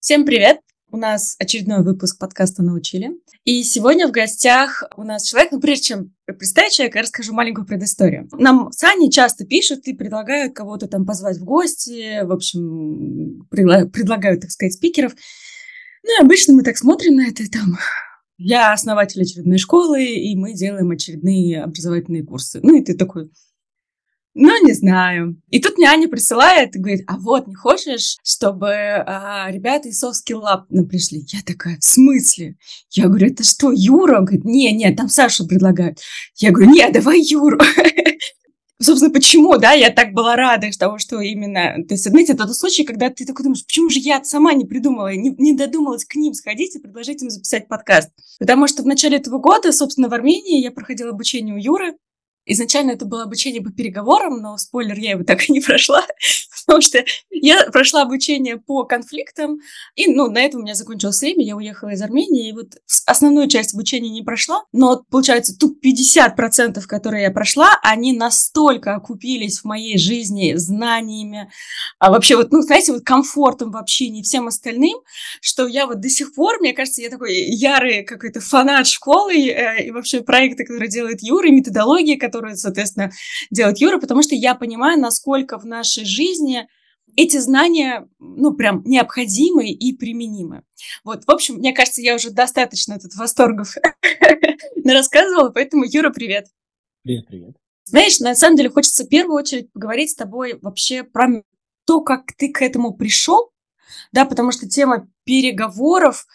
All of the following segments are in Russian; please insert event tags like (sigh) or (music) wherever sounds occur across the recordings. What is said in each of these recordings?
Всем привет! У нас очередной выпуск подкаста «Научили». И сегодня в гостях у нас человек, ну, прежде чем представить человека, я расскажу маленькую предысторию. Нам с Аней часто пишут и предлагают кого-то там позвать в гости, в общем, предлагают, так сказать, спикеров. Ну, и обычно мы так смотрим на это, там, я основатель очередной школы, и мы делаем очередные образовательные курсы. Ну, и ты такой, ну, не знаю. И тут мне Аня присылает и говорит, а вот, не хочешь, чтобы а, ребята из Soft Skill пришли? Я такая, в смысле? Я говорю, это что, Юра? Он говорит, не, не, там Сашу предлагают. Я говорю, не, давай Юру. (laughs) Собственно, почему, да, я так была рада того, что именно... То есть, знаете, это тот случай, когда ты такой думаешь, почему же я сама не придумала, не, не додумалась к ним сходить и предложить им записать подкаст. Потому что в начале этого года, собственно, в Армении я проходила обучение у Юры, Изначально это было обучение по переговорам, но, спойлер, я его так и не прошла, (laughs) потому что я прошла обучение по конфликтам, и, ну, на этом у меня закончилось время, я уехала из Армении, и вот основную часть обучения не прошла, но, получается, тут 50%, которые я прошла, они настолько окупились в моей жизни знаниями, а вообще вот, ну, знаете, вот комфортом в общении всем остальным, что я вот до сих пор, мне кажется, я такой ярый какой-то фанат школы э, и вообще проекты, которые делает Юра, и методологии, которые соответственно, делает Юра, потому что я понимаю, насколько в нашей жизни эти знания, ну, прям необходимы и применимы. Вот, в общем, мне кажется, я уже достаточно тут восторгов (laughs) рассказывала, поэтому, Юра, привет. Привет, привет. Знаешь, на самом деле хочется в первую очередь поговорить с тобой вообще про то, как ты к этому пришел, да, потому что тема переговоров,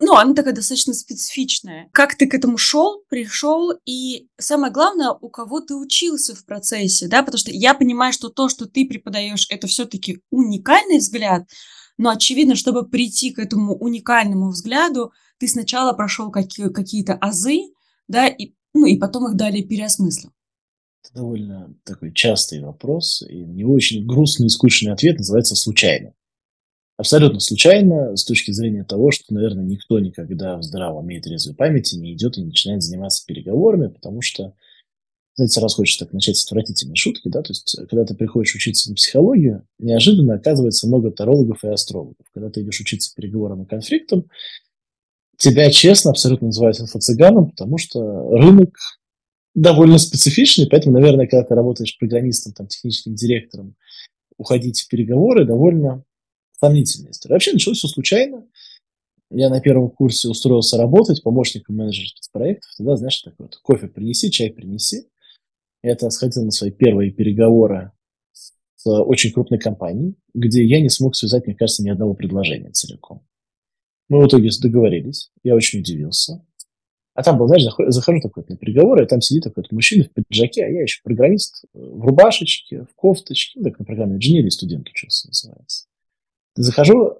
ну, она такая достаточно специфичная. Как ты к этому шел, пришел, и самое главное, у кого ты учился в процессе, да, потому что я понимаю, что то, что ты преподаешь, это все-таки уникальный взгляд, но очевидно, чтобы прийти к этому уникальному взгляду, ты сначала прошел какие- какие-то азы, да, и, ну, и потом их далее переосмыслил. Это довольно такой частый вопрос, и не очень грустный и скучный ответ называется «случайно» абсолютно случайно с точки зрения того, что, наверное, никто никогда в здравом уме трезвой памяти не идет и не начинает заниматься переговорами, потому что, знаете, сразу хочется так начать с отвратительной шутки, да, то есть, когда ты приходишь учиться на психологию, неожиданно оказывается много тарологов и астрологов. Когда ты идешь учиться переговорам и конфликтам, тебя честно абсолютно называют инфо-цыганом, потому что рынок довольно специфичный, поэтому, наверное, когда ты работаешь программистом, там, техническим директором, уходить в переговоры довольно сомнительная история. Вообще началось все случайно. Я на первом курсе устроился работать помощником менеджера спецпроектов. Тогда, знаешь, такой вот, кофе принеси, чай принеси. Это сходил на свои первые переговоры с очень крупной компанией, где я не смог связать, мне кажется, ни одного предложения целиком. Мы в итоге договорились, я очень удивился. А там был, знаешь, захожу такой на переговоры, и там сидит такой мужчина в пиджаке, а я еще программист в рубашечке, в кофточке, ну, так на программе инженерии студент учился, называется. Захожу,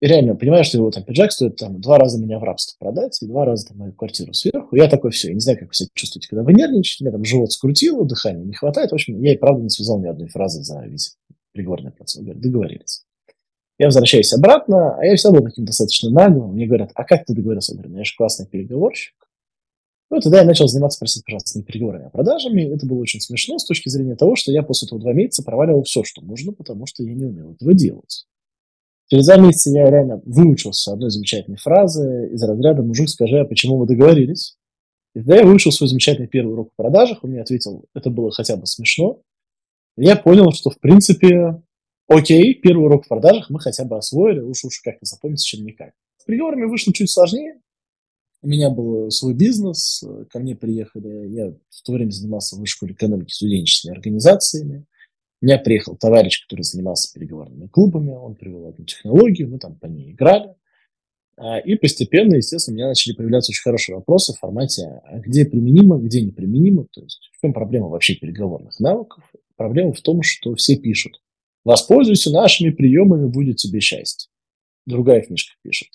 реально понимаю, что его там пиджак стоит там два раза меня в рабство продать и два раза там мою квартиру сверху. Я такой, все, я не знаю, как вы себя чувствуете, когда вы нервничаете, меня там живот скрутило, дыхания не хватает. В общем, я и правда не связал ни одной фразы за весь приговорный процесс. Говорят, договорились. Я возвращаюсь обратно, а я всегда был таким достаточно наглым. Мне говорят, а как ты договорился? Я говорю, ну я же классный переговорщик. Ну, тогда я начал заниматься, простите, пожалуйста, не переговорами, а продажами. Это было очень смешно с точки зрения того, что я после этого два месяца проваливал все, что нужно, потому что я не умел этого делать. Через два месяца я реально выучился одной замечательной фразы из разряда «Мужик, скажи, а почему мы договорились?» И тогда я выучил свой замечательный первый урок в продажах, он мне ответил, это было хотя бы смешно. И я понял, что в принципе, окей, первый урок в продажах мы хотя бы освоили, уж уж как-то запомнится, чем никак. С приговорами вышло чуть сложнее. У меня был свой бизнес, ко мне приехали, я в то время занимался в высшей школе экономики студенческими организациями. У меня приехал товарищ, который занимался переговорными клубами, он привел одну технологию, мы там по ней играли. А, и постепенно, естественно, у меня начали появляться очень хорошие вопросы в формате, а где применимо, где неприменимо, то есть в чем проблема вообще переговорных навыков. Проблема в том, что все пишут, воспользуйся нашими приемами, будет тебе счастье. Другая книжка пишет,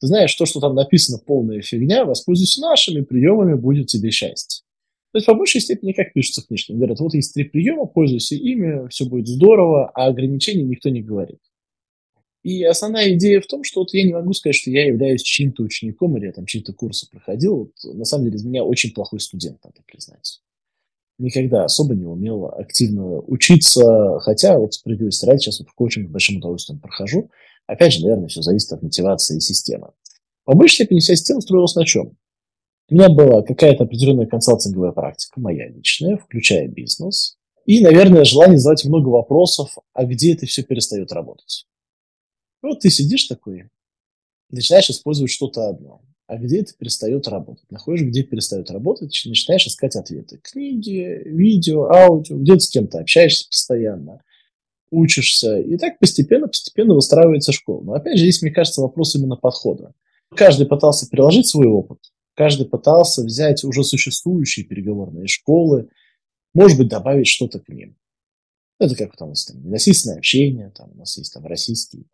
ты знаешь, то, что там написано полная фигня, воспользуйся нашими приемами, будет тебе счастье. То есть, по большей степени, как пишутся книжки. Говорят, вот есть три приема, пользуйся ими, все будет здорово, а ограничений никто не говорит. И основная идея в том, что вот я не могу сказать, что я являюсь чьим-то учеником или я там чьи-то курсы проходил. Вот, на самом деле, из меня очень плохой студент, надо признать. Никогда особо не умел активно учиться, хотя вот справедливости ради сейчас вот в коучинг большим удовольствием прохожу. Опять же, наверное, все зависит от мотивации системы. По большей степени вся система строилась на чем? У меня была какая-то определенная консалтинговая практика, моя личная, включая бизнес. И, наверное, желание задать много вопросов, а где это все перестает работать. Вот ты сидишь такой, начинаешь использовать что-то одно. А где это перестает работать? Находишь, где перестает работать, начинаешь искать ответы. Книги, видео, аудио, где ты с кем-то общаешься постоянно, учишься. И так постепенно-постепенно выстраивается школа. Но опять же, здесь, мне кажется, вопрос именно подхода. Каждый пытался приложить свой опыт, каждый пытался взять уже существующие переговорные школы, может быть, добавить что-то к ним. Это как у нас там насильственное общение, там у нас есть там российский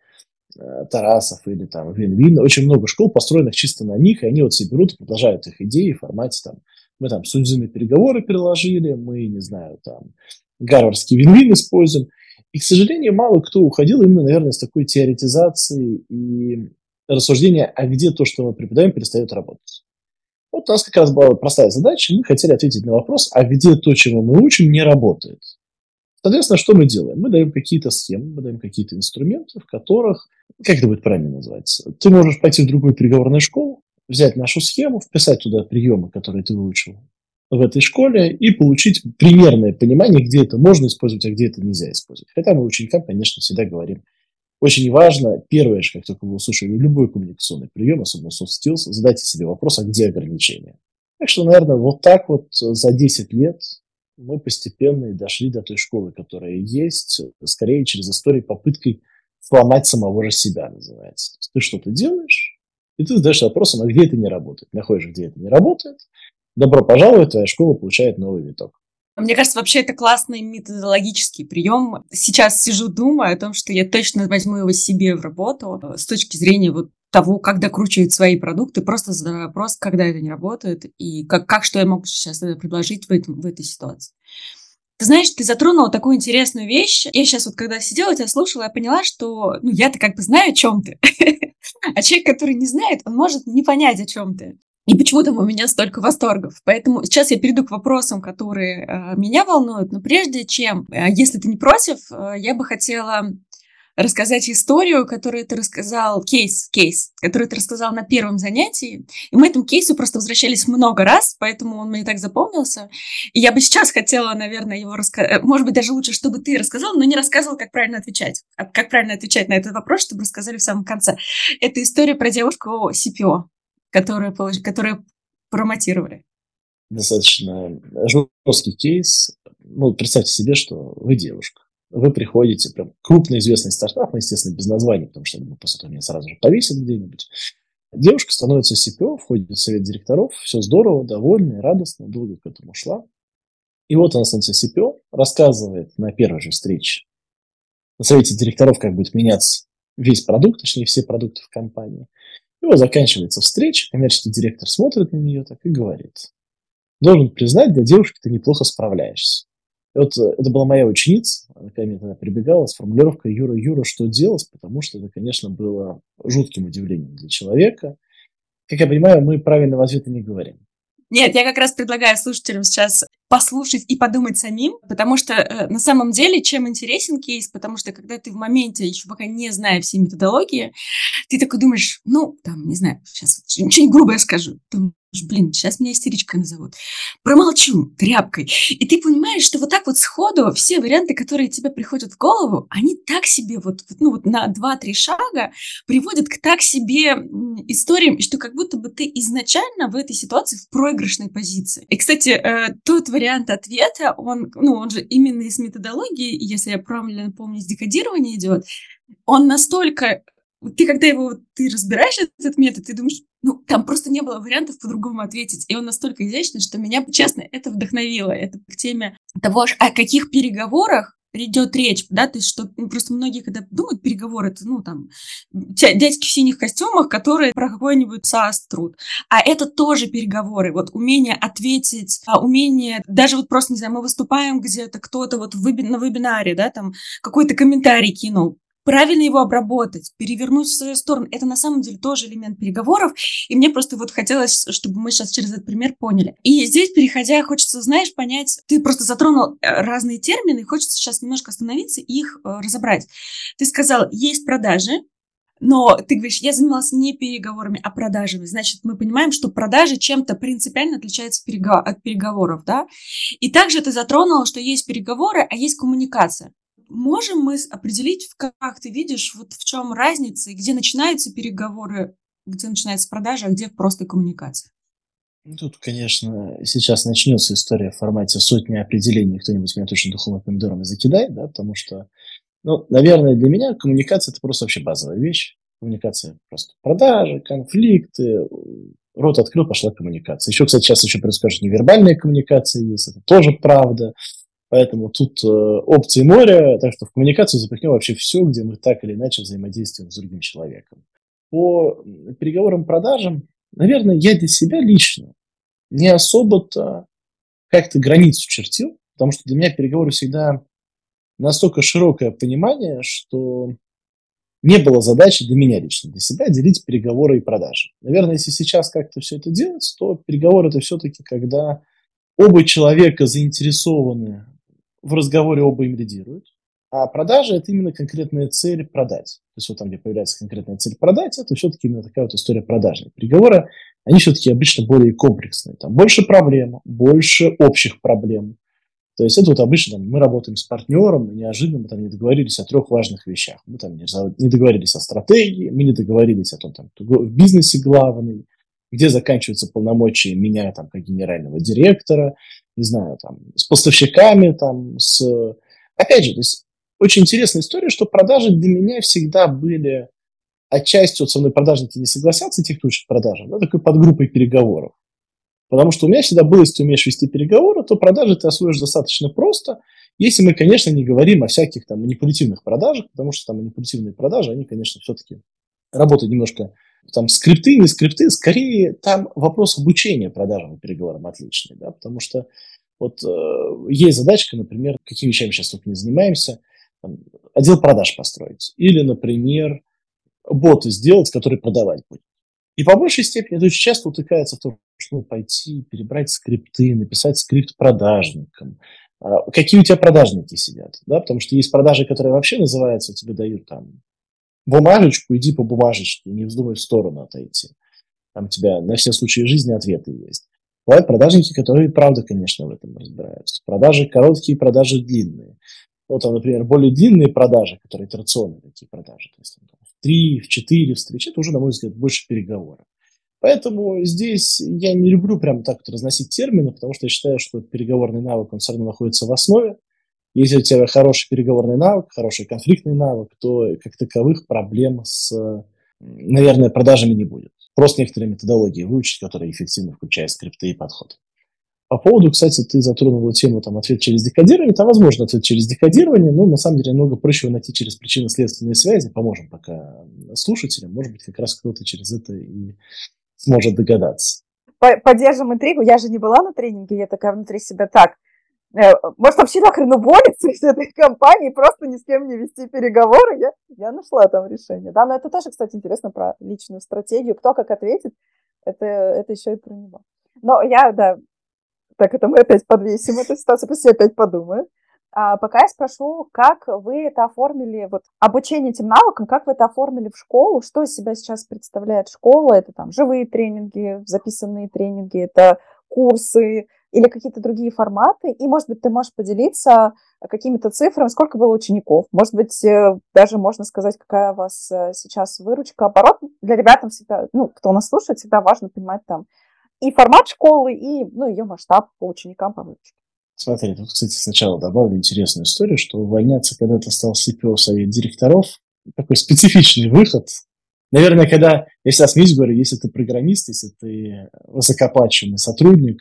э, Тарасов или там Вин-Вин. Очень много школ, построенных чисто на них, и они вот все берут и продолжают их идеи в формате там, мы там судебные переговоры переложили, мы, не знаю, там, гарвардский Вин-Вин используем. И, к сожалению, мало кто уходил именно, наверное, с такой теоретизацией и рассуждения, а где то, что мы преподаем, перестает работать. Вот у нас как раз была простая задача, мы хотели ответить на вопрос, а где то, чего мы учим, не работает. Соответственно, что мы делаем? Мы даем какие-то схемы, мы даем какие-то инструменты, в которых, как это будет правильно называться, ты можешь пойти в другую переговорную школу, взять нашу схему, вписать туда приемы, которые ты выучил в этой школе, и получить примерное понимание, где это можно использовать, а где это нельзя использовать. Хотя мы ученикам, конечно, всегда говорим, очень важно, первое, как только вы услышали любой коммуникационный прием, особенно soft skills, задайте себе вопрос, а где ограничения. Так что, наверное, вот так вот за 10 лет мы постепенно и дошли до той школы, которая есть, скорее через историю попыткой сломать самого же себя, называется. То есть ты что-то делаешь, и ты задаешь вопросом, а где это не работает. Находишь, где это не работает, добро пожаловать, твоя школа получает новый виток. Мне кажется, вообще это классный методологический прием. Сейчас сижу, думаю о том, что я точно возьму его себе в работу э, с точки зрения вот того, как докручивать свои продукты, просто задаю вопрос, когда это не работает, и как, как что я могу сейчас предложить в, этом, в этой ситуации. Ты знаешь, ты затронула такую интересную вещь. Я сейчас вот когда сидела, тебя слушала, я поняла, что ну, я-то как бы знаю, о чем ты. (laughs) А человек, который не знает, он может не понять, о чем ты. И почему там у меня столько восторгов. Поэтому сейчас я перейду к вопросам, которые э, меня волнуют. Но прежде чем, э, если ты не против, э, я бы хотела рассказать историю, которую ты рассказал, кейс, кейс, который ты рассказал на первом занятии. И мы этому кейсу просто возвращались много раз, поэтому он мне так запомнился. И я бы сейчас хотела, наверное, его рассказать. Э, может быть, даже лучше, чтобы ты рассказал, но не рассказывал, как правильно отвечать. А как правильно отвечать на этот вопрос, чтобы рассказали в самом конце. Это история про девушку CPO которые, которые промотировали? Достаточно жесткий кейс. Ну, представьте себе, что вы девушка. Вы приходите, прям крупный известный стартап, ну, естественно, без названия, потому что ну, после этого меня сразу же повесят где-нибудь. Девушка становится CPO, входит в совет директоров, все здорово, довольна, радостно, долго к этому шла. И вот она становится CPO, рассказывает на первой же встрече на совете директоров, как будет меняться весь продукт, точнее, все продукты в компании. И вот заканчивается встреча, коммерческий директор смотрит на нее так и говорит. Должен признать, для девушки ты неплохо справляешься. И вот э, это была моя ученица, она ко мне тогда прибегала с формулировкой «Юра, Юра, что делать?», потому что это, конечно, было жутким удивлением для человека. Как я понимаю, мы правильного ответа не говорим. Нет, я как раз предлагаю слушателям сейчас послушать и подумать самим, потому что э, на самом деле чем интересен кейс, потому что когда ты в моменте, еще пока не зная все методологии, ты такой думаешь, ну, там, не знаю, сейчас что-нибудь грубое скажу, блин, сейчас меня истеричкой назовут. Промолчу тряпкой. И ты понимаешь, что вот так вот сходу все варианты, которые тебе приходят в голову, они так себе вот, ну, вот на 2-3 шага приводят к так себе историям, что как будто бы ты изначально в этой ситуации в проигрышной позиции. И, кстати, э, тот вариант ответа, он, ну, он же именно из методологии, если я правильно помню, из декодирования идет, он настолько ты когда его ты разбираешь этот метод, ты думаешь, ну, там просто не было вариантов по-другому ответить. И он настолько изящный, что меня, честно, это вдохновило. Это к теме того, о каких переговорах идет речь, да, то есть что ну, просто многие, когда думают переговоры, это, ну, там, дядьки в синих костюмах, которые про какой-нибудь САС труд. А это тоже переговоры, вот умение ответить, а, умение, даже вот просто, не знаю, мы выступаем где-то, кто-то вот веб... на вебинаре, да, там, какой-то комментарий кинул, правильно его обработать, перевернуть в свою сторону, это на самом деле тоже элемент переговоров, и мне просто вот хотелось, чтобы мы сейчас через этот пример поняли. И здесь, переходя, хочется, знаешь, понять, ты просто затронул э, разные термины, хочется сейчас немножко остановиться и их э, разобрать. Ты сказал, есть продажи, Но ты говоришь, я занималась не переговорами, а продажами. Значит, мы понимаем, что продажи чем-то принципиально отличаются от переговоров, да? И также ты затронула, что есть переговоры, а есть коммуникация. Можем мы определить, как ты видишь, вот в чем разница, где начинаются переговоры, где начинается продажа, а где просто коммуникация? Ну, тут, конечно, сейчас начнется история в формате сотни определений, кто-нибудь меня точно духовыми помидорами закидает, да, потому что ну, наверное, для меня коммуникация – это просто вообще базовая вещь. Коммуникация просто продажи, конфликты, рот открыл, пошла коммуникация. Еще, кстати, сейчас еще происходит невербальная коммуникация есть, это тоже правда. Поэтому тут э, опции моря, так что в коммуникацию запихнем вообще все, где мы так или иначе взаимодействуем с другим человеком. По переговорам продажам, наверное, я для себя лично не особо-то как-то границу чертил, потому что для меня переговоры всегда настолько широкое понимание, что не было задачи для меня лично, для себя делить переговоры и продажи. Наверное, если сейчас как-то все это делать, то переговоры это все-таки когда оба человека заинтересованы в разговоре, оба им лидируют. А продажа – это именно конкретная цель продать. То есть вот там, где появляется конкретная цель продать, это все-таки именно такая вот история продажная. Переговоры, они все-таки обычно более комплексные. Там больше проблем, больше общих проблем. То есть это вот обычно там, мы работаем с партнером, и неожиданно мы там не договорились о трех важных вещах. Мы там не, договорились о стратегии, мы не договорились о том, там, в бизнесе главный, где заканчиваются полномочия меня там как генерального директора, не знаю, там, с поставщиками, там, с... Опять же, то есть очень интересная история, что продажи для меня всегда были отчасти, вот со мной продажники не согласятся, учит продажи, да, такой подгруппой переговоров. Потому что у меня всегда было, если ты умеешь вести переговоры, то продажи ты освоишь достаточно просто, если мы, конечно, не говорим о всяких там манипулятивных продажах, потому что там манипулятивные продажи, они, конечно, все-таки работают немножко там скрипты, не скрипты, скорее там вопрос обучения продажам и переговорам отличный, да, потому что вот э, есть задачка, например, какими вещами сейчас только не занимаемся, там, отдел продаж построить, или, например, боты сделать, который продавать будет. И по большей степени это очень часто утыкается в то, что ну, пойти, перебрать скрипты, написать скрипт продажникам. А, какие у тебя продажники сидят, да, потому что есть продажи, которые вообще называются, тебе дают там бумажечку, иди по бумажечке, не вздумай в сторону отойти. Там у тебя на все случаи жизни ответы есть. Бывают продажники, которые, правда, конечно, в этом разбираются. Продажи короткие, продажи длинные. Вот, например, более длинные продажи, которые операционные такие продажи, то есть там, в 3, в 4 встречи, это уже, на мой взгляд, больше переговоров. Поэтому здесь я не люблю прям так вот разносить термины, потому что я считаю, что переговорный навык, он все равно находится в основе. Если у тебя хороший переговорный навык, хороший конфликтный навык, то как таковых проблем с, наверное, продажами не будет. Просто некоторые методологии выучить, которые эффективно включают скрипты и подход. По поводу, кстати, ты затронула тему там, ответ через декодирование. Там возможно ответ через декодирование, но на самом деле намного проще его найти через причинно-следственные связи. Поможем пока слушателям. Может быть, как раз кто-то через это и сможет догадаться. Поддержим интригу. Я же не была на тренинге, я такая внутри себя так. Э, может, вообще нахрен уволиться из этой (laughs) компании, просто ни с кем не вести переговоры. Я, я нашла там решение. Да, но это тоже, кстати, интересно про личную стратегию. Кто как ответит, это, это еще и про него. Но я, да, так, это мы опять подвесим эту ситуацию, пусть я опять подумаю. А пока я спрошу, как вы это оформили, вот обучение этим навыкам, как вы это оформили в школу, что из себя сейчас представляет школа, это там живые тренинги, записанные тренинги, это курсы или какие-то другие форматы, и, может быть, ты можешь поделиться какими-то цифрами, сколько было учеников, может быть, э, даже можно сказать, какая у вас э, сейчас выручка, оборот, для ребят всегда, ну, кто нас слушает, всегда важно понимать там и формат школы, и, ну, ее масштаб по ученикам, по выручке. Смотри, тут, кстати, сначала добавлю интересную историю, что увольняться, когда ты стал CPO совет директоров, такой специфичный выход. Наверное, когда, я всегда смеюсь, говорю, если ты программист, если ты высокооплачиваемый сотрудник,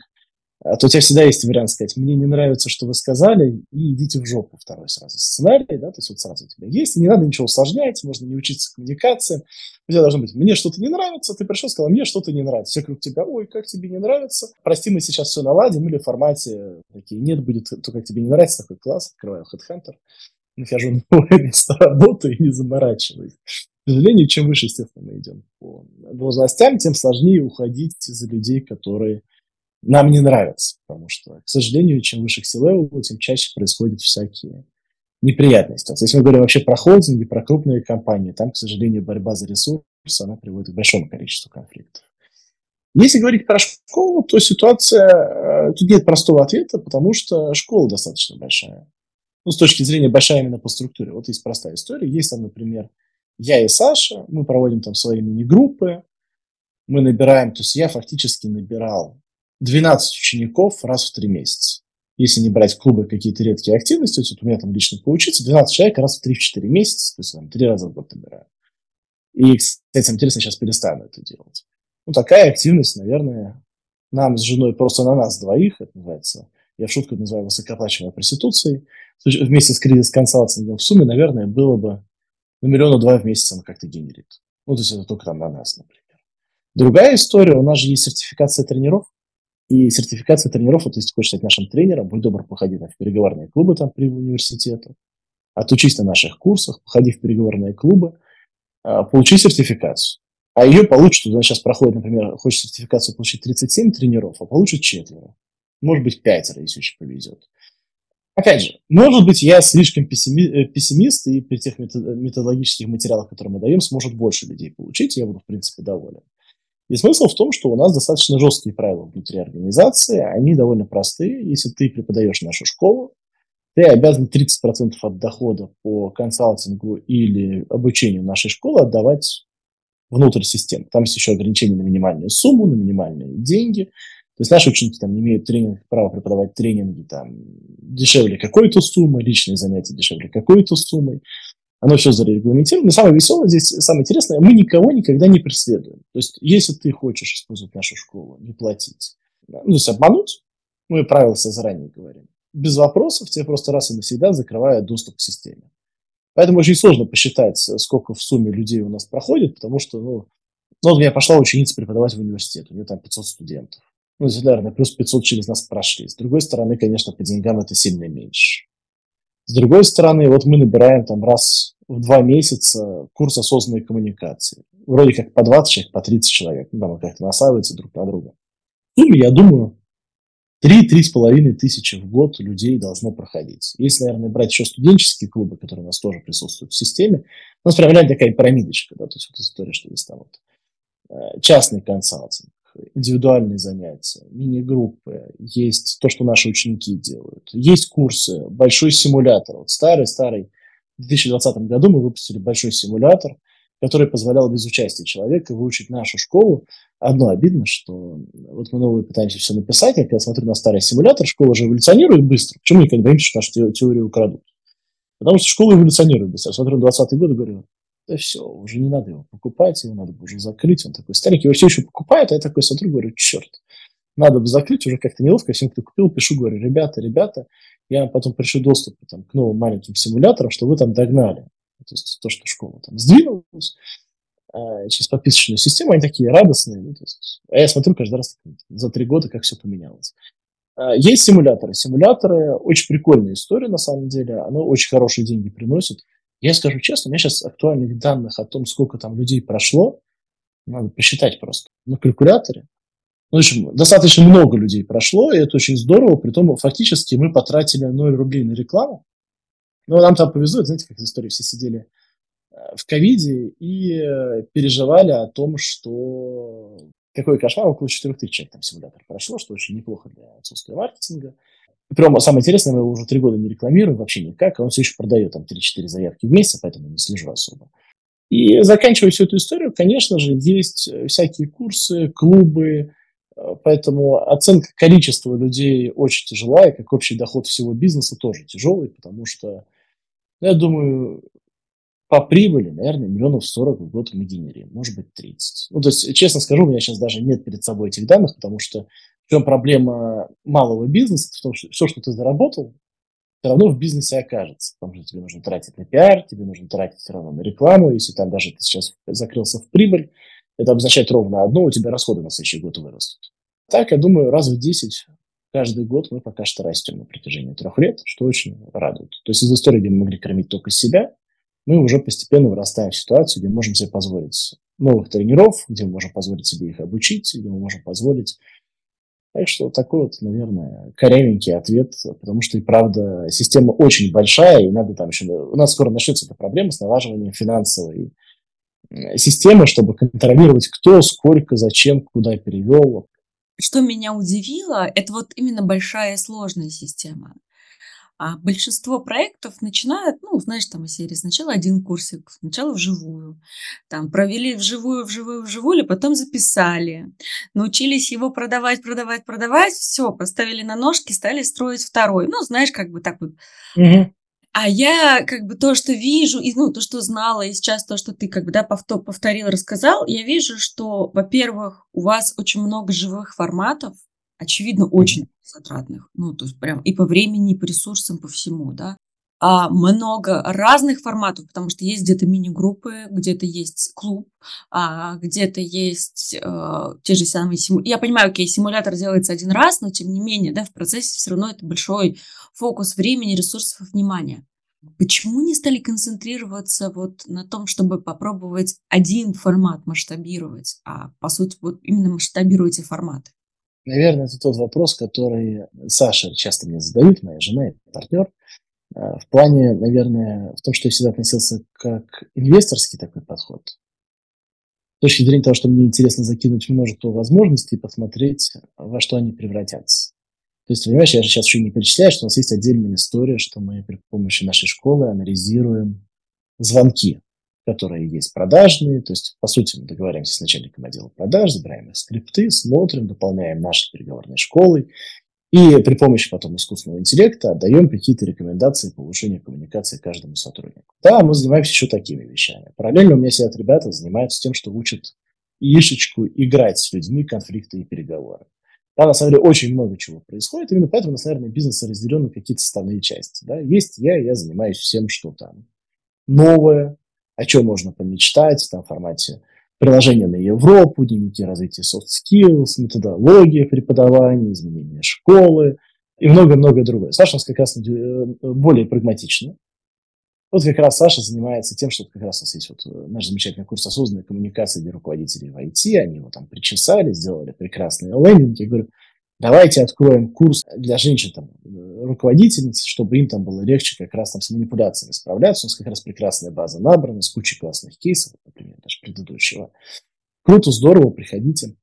а то у тебя всегда есть вариант сказать, мне не нравится, что вы сказали, и идите в жопу второй сразу. Сценарий, да, то есть вот сразу у тебя есть, не надо ничего усложнять, можно не учиться коммуникации. У тебя должно быть, мне что-то не нравится, ты пришел, сказал, мне что-то не нравится. Все вокруг тебя, ой, как тебе не нравится, прости, мы сейчас все наладим, или в формате такие, нет, будет то, как тебе не нравится, такой класс, открываю HeadHunter, нахожу новое (laughs) место работы и не заморачиваюсь. К сожалению, чем выше, естественно, мы идем по должностям, тем сложнее уходить за людей, которые нам не нравится, потому что, к сожалению, чем выше c тем чаще происходят всякие неприятная ситуация. Если мы говорим вообще про холдинги, про крупные компании, там, к сожалению, борьба за ресурсы, она приводит к большому количеству конфликтов. Если говорить про школу, то ситуация, э, тут нет простого ответа, потому что школа достаточно большая. Ну, с точки зрения большая именно по структуре. Вот есть простая история. Есть там, например, я и Саша, мы проводим там свои мини-группы, мы набираем, то есть я фактически набирал 12 учеников раз в три месяца. Если не брать клубы какие-то редкие активности, то есть вот у меня там лично поучиться, 12 человек раз в 3-4 месяца, то есть там 3 раза в год набираю. И, кстати, интересно, сейчас перестану это делать. Ну, такая активность, наверное, нам с женой просто на нас двоих, это называется, я в шутку называю высокооплачиваемой проституцией, вместе с кризис-консалтингом в сумме, наверное, было бы на миллиона два в месяц он как-то генерит. Ну, то есть это только там на нас, например. Другая история, у нас же есть сертификация тренеров, и сертификация тренеров, вот если хочешь стать нашим тренером, будь добр, походи в переговорные клубы там при университете, отучись на наших курсах, походи в переговорные клубы, а, получи сертификацию. А ее получит, туда сейчас проходит, например, хочет сертификацию получить 37 тренеров, а получит четверо. Может быть, пятеро, если очень повезет. Опять же, может быть, я слишком э, пессимист, и при тех методологических материалах, которые мы даем, сможет больше людей получить, я буду, в принципе, доволен. И смысл в том, что у нас достаточно жесткие правила внутри организации, они довольно простые. Если ты преподаешь нашу школу, ты обязан 30% от дохода по консалтингу или обучению нашей школы отдавать внутрь системы. Там есть еще ограничения на минимальную сумму, на минимальные деньги. То есть наши ученики там не имеют тренинг, права преподавать тренинги там дешевле какой-то суммы, личные занятия дешевле какой-то суммой. Оно все зарегламентировано. самое веселое здесь, самое интересное, мы никого никогда не преследуем. То есть, если ты хочешь использовать нашу школу, не платить, ну, то есть обмануть, мы правила заранее говорим, без вопросов тебе просто раз и навсегда закрывают доступ к системе. Поэтому очень сложно посчитать, сколько в сумме людей у нас проходит, потому что, ну, ну, у меня пошла ученица преподавать в университет, у нее там 500 студентов. Ну, наверное, плюс 500 через нас прошли. С другой стороны, конечно, по деньгам это сильно меньше. С другой стороны, вот мы набираем там раз в два месяца курс осознанной коммуникации. Вроде как по 20 человек, по 30 человек. Ну, там как-то насавливаются друг на друга. В сумме, я думаю, 3-3,5 тысячи в год людей должно проходить. Если, наверное, брать еще студенческие клубы, которые у нас тоже присутствуют в системе, у нас прям такая пирамидочка, да, то есть вот история, что есть там вот э, частный консалтинг, индивидуальные занятия, мини-группы, есть то, что наши ученики делают, есть курсы, большой симулятор. Вот старый-старый, в 2020 году мы выпустили большой симулятор, который позволял без участия человека выучить нашу школу. Одно обидно, что вот мы новые пытаемся все написать, а я смотрю на старый симулятор, школа же эволюционирует быстро. Почему никогда боимся, что нашу теорию украдут? Потому что школа эволюционирует быстро. Я смотрю на 20 год и говорю, да все, уже не надо его покупать, его надо бы уже закрыть. Он такой старенький, его все еще покупает, а я такой смотрю, говорю, черт, надо бы закрыть, уже как-то неловко, всем, кто купил, пишу, говорю, ребята, ребята, я потом пришлю доступ там, к новым маленьким симуляторам, что вы там догнали. То есть то, что школа там сдвинулась а, через подписочную систему, они такие радостные. Ну, то есть, а я смотрю каждый раз за три года, как все поменялось. А, есть симуляторы. Симуляторы очень прикольная история, на самом деле. Оно очень хорошие деньги приносит. Я скажу честно, у меня сейчас актуальных данных о том, сколько там людей прошло, надо посчитать просто на калькуляторе. Ну, в общем, достаточно много людей прошло, и это очень здорово. Притом, фактически, мы потратили 0 рублей на рекламу. Но нам там повезло, знаете, как история, все сидели э, в ковиде и э, переживали о том, что какой кошмар, около 4 тысяч человек там симулятор прошло, что очень неплохо для отсутствия маркетинга. Прямо самое интересное, мы его уже три года не рекламируем, вообще никак, а он все еще продает там 3-4 заявки в месяц, поэтому не слежу особо. И заканчивая всю эту историю, конечно же, есть всякие курсы, клубы, э, поэтому оценка количества людей очень тяжелая, как общий доход всего бизнеса тоже тяжелый, потому что, ну, я думаю, по прибыли, наверное, миллионов 40 в год мы генерим, может быть, 30. Ну, то есть, честно скажу, у меня сейчас даже нет перед собой этих данных, потому что в чем проблема малого бизнеса? В том, что все, что ты заработал, все равно в бизнесе окажется. Потому что тебе нужно тратить на пиар, тебе нужно тратить все равно на рекламу. Если там даже ты сейчас закрылся в прибыль, это обозначает ровно одно, у тебя расходы на следующий год вырастут. Так, я думаю, раз в 10 каждый год мы пока что растем на протяжении трех лет, что очень радует. То есть из истории, где мы могли кормить только себя, мы уже постепенно вырастаем в ситуацию, где можем себе позволить новых тренеров, где мы можем позволить себе их обучить, где мы можем позволить Так что такой вот, наверное, корявенький ответ, потому что и правда система очень большая, и надо там еще... У нас скоро начнется эта проблема с налаживанием финансовой системы, чтобы контролировать, кто, сколько, зачем, куда перевел. Что меня удивило, это вот именно большая и сложная система. А большинство проектов начинают, ну, знаешь, там из серии сначала один курсик, сначала вживую, там провели вживую, вживую, вживую, потом записали, научились его продавать, продавать, продавать, все, поставили на ножки, стали строить второй. Ну, знаешь, как бы так вот. А я как бы то, что вижу, и, ну, то, что знала, и сейчас то, что ты как бы, да, повторил, рассказал, я вижу, что, во-первых, у вас очень много живых форматов, очевидно, очень затратных. Ну, то есть прям и по времени, и по ресурсам, по всему, да. А много разных форматов, потому что есть где-то мини-группы, где-то есть клуб, а где-то есть э, те же самые симуляторы. Я понимаю, окей, симулятор делается один раз, но тем не менее, да, в процессе все равно это большой фокус времени, ресурсов и внимания. Почему не стали концентрироваться вот на том, чтобы попробовать один формат масштабировать, а по сути вот именно масштабируйте форматы? Наверное, это тот вопрос, который Саша часто мне задают, моя жена и партнер. А, в плане, наверное, в том, что я всегда относился как инвесторский такой подход. С точки зрения того, что мне интересно закинуть множество возможностей и посмотреть, во что они превратятся. То есть, понимаешь, я же сейчас еще не перечисляю, что у нас есть отдельная история, что мы при помощи нашей школы анализируем звонки которые есть продажные, то есть, по сути, мы договариваемся с начальником отдела продаж, забираем их скрипты, смотрим, дополняем нашей переговорной школой, и при помощи потом искусственного интеллекта отдаем какие-то рекомендации повышения коммуникации каждому сотруднику. Да, мы занимаемся еще такими вещами. Параллельно у меня сидят ребята, занимаются тем, что учат яишечку играть с людьми, конфликты и переговоры. Да, на самом деле очень много чего происходит, именно поэтому у нас, наверное, бизнес разделен на какие-то составные части. Да? Есть я, я занимаюсь всем, что там новое, о чем можно помечтать там, в формате приложения на Европу, дневники развития soft skills, методология преподавания, изменения школы и много-много другое. Саша у нас как раз э, более прагматичный. Вот как раз Саша занимается тем, что как раз у нас есть вот э, наш замечательный курс осознанной коммуникации для руководителей в IT. Они его там причесали, сделали прекрасные лендинги. Я говорю, давайте откроем курс для женщин, там, руководительниц, чтобы им там было легче как раз там с манипуляциями справляться. У нас как раз прекрасная база набрана с кучей классных кейсов, например, даже предыдущего. Круто, здорово, приходите.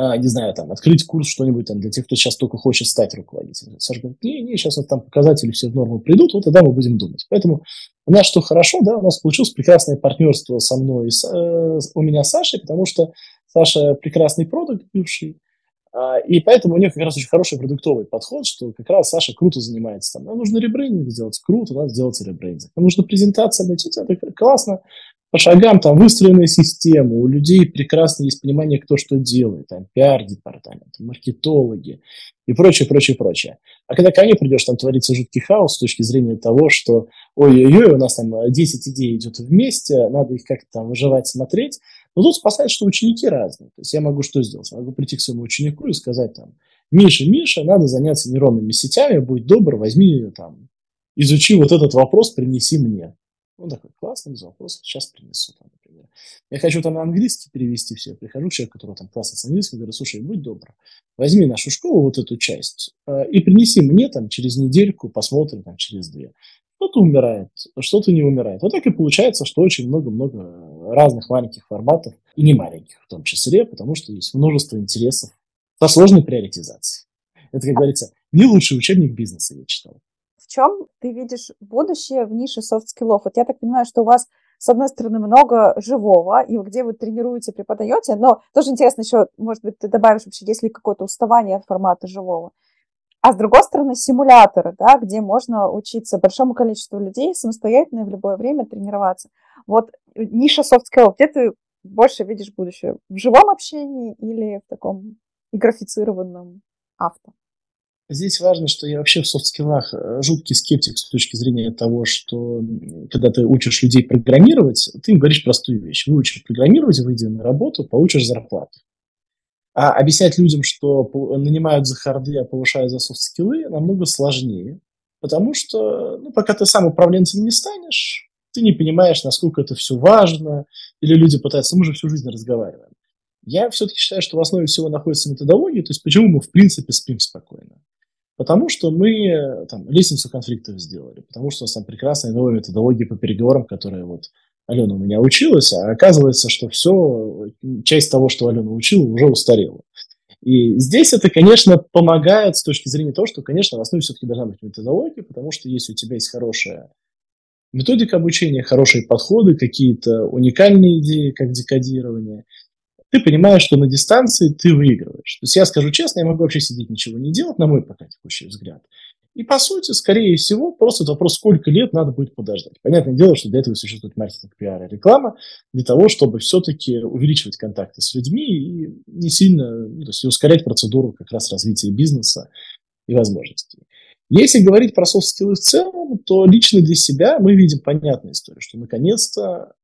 А, не знаю, там, открыть курс, что-нибудь там для тех, кто сейчас только хочет стать руководителем. Саша говорит, не, не, сейчас вот там показатели все в норму придут, вот тогда мы будем думать. Поэтому у нас что хорошо, да, у нас получилось прекрасное партнерство со мной, с, э, у меня с Сашей, потому что Саша прекрасный продукт бывший, и поэтому у них как раз очень хороший продуктовый подход, что как раз Саша круто занимается. Там, нам нужно ребрендинг сделать, круто, надо сделать ребрендинг. Нам нужно презентация, это классно, по шагам там выстроенная система, у людей прекрасно есть понимание, кто что делает, там пиар-департамент, маркетологи и прочее, прочее, прочее. А когда ко мне придешь, там творится жуткий хаос с точки зрения того, что ой-ой-ой, у нас там 10 идей идет вместе, надо их как-то там выживать, смотреть, но тут спасает, что ученики разные. То есть я могу что сделать? Я могу прийти к своему ученику и сказать там, Миша, Миша, надо заняться нейронными сетями, будь добр, возьми там, изучи вот этот вопрос, принеси мне. Он такой, классно, без вопросов, сейчас принесу, там, например. Я хочу там на английский перевести все. Я прихожу к человеку, который там классно с английским, говорю, слушай, будь добр, возьми нашу школу, вот эту часть, э, и принеси мне там через недельку, посмотрим там через две. Что-то умирает, что-то не умирает. Вот так и получается, что очень много-много разных маленьких форматов, и не маленьких в том числе, потому что есть множество интересов со сложной приоритизацией. Это, как говорится, не лучший учебник бизнеса я читал. В чем ты видишь будущее в нише софт-скиллов? Вот я так понимаю, что у вас с одной стороны, много живого, и где вы тренируете, преподаете, но тоже интересно еще, может быть, ты добавишь вообще, есть ли какое-то уставание от формата живого. А с другой стороны, симуляторы, да, где можно учиться большому количеству людей самостоятельно и в любое время тренироваться. Вот ниша soft skills, где ты больше видишь будущее? В живом общении или в таком графицированном авто? Здесь важно, что я вообще в софт-скиллах э, жуткий скептик с точки зрения того, что когда ты учишь людей программировать, ты им говоришь простую вещь. Выучишь программировать, выйди на работу, получишь зарплату. А объяснять людям, что нанимают за харды, а повышают за софт-скиллы, намного сложнее. Потому что, ну, пока ты сам управленцем не станешь, ты не понимаешь, насколько это все важно, или люди пытаются, мы же всю жизнь разговариваем. Я все-таки считаю, что в основе всего находится методология, то есть почему мы в принципе спим спокойно. Потому что мы там, лестницу конфликтов сделали, потому что у нас там прекрасная новая методология по переговорам, которая вот Алена у меня училась, а оказывается, что все, часть того, что Алена учила, уже устарела. И здесь это, конечно, помогает с точки зрения того, что, конечно, в основе все-таки должна быть методология, потому что если у тебя есть хорошая методика обучения, хорошие подходы, какие-то уникальные идеи, как декодирование, ты понимаешь, что на дистанции ты выигрываешь. То есть я скажу честно, я могу вообще сидеть ничего не делать, на мой пока текущий взгляд. И по сути, скорее всего, просто это вопрос, сколько лет надо будет подождать. Понятное дело, что для этого существует маркетинг, пиар и реклама, для того, чтобы все-таки увеличивать контакты с людьми и не сильно, ну, то есть ускорять процедуру как раз развития бизнеса и возможностей. Если говорить про софт-скиллы в целом, то лично для себя мы видим понятную историю, что наконец-то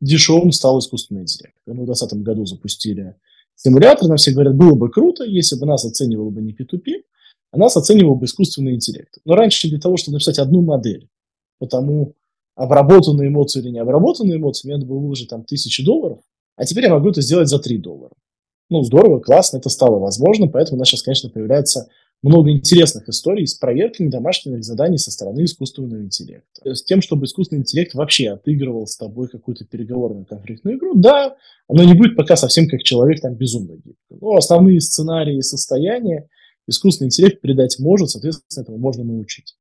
дешевым стал искусственный интеллект. Мы в 2020 году запустили симулятор, нам все говорят, было бы круто, если бы нас оценивал бы не P2P, а нас оценивал бы искусственный интеллект. Но раньше для того, чтобы написать одну модель, потому обработанные эмоции или не обработанные эмоции, мне надо было выложить там тысячи долларов, а теперь я могу это сделать за 3 доллара. Ну, здорово, классно, это стало возможно, поэтому у нас сейчас, конечно, появляется много интересных историй с проверками домашних заданий со стороны искусственного интеллекта. С тем, чтобы искусственный интеллект вообще отыгрывал с тобой какую-то переговорную конфликтную игру, да, оно не будет пока совсем как человек там безумно гибко. Но основные сценарии состояния искусственный интеллект передать может, соответственно, этому можно научить.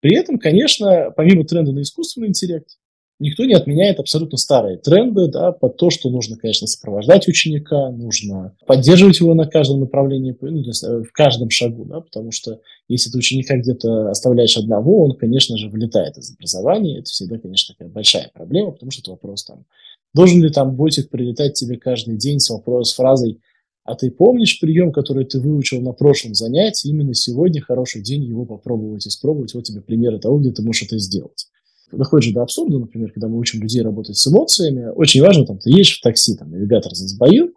При этом, конечно, помимо тренда на искусственный интеллект, никто не отменяет абсолютно старые тренды, да, под то, что нужно, конечно, сопровождать ученика, нужно поддерживать его на каждом направлении, ну, э, в каждом шагу, да, потому что если ты ученика где-то оставляешь одного, он, конечно же, вылетает из образования, это всегда, конечно, такая большая проблема, потому что это вопрос там, должен ли там ботик прилетать тебе каждый день с вопросом, с фразой а ты помнишь прием, который ты выучил на прошлом занятии? Именно сегодня хороший день его попробовать испробовать. Вот тебе примеры того, где ты можешь это сделать. Доходит же до абсурда, например, когда мы учим людей работать с эмоциями. Очень важно, там, ты едешь в такси, там, навигатор сбоил,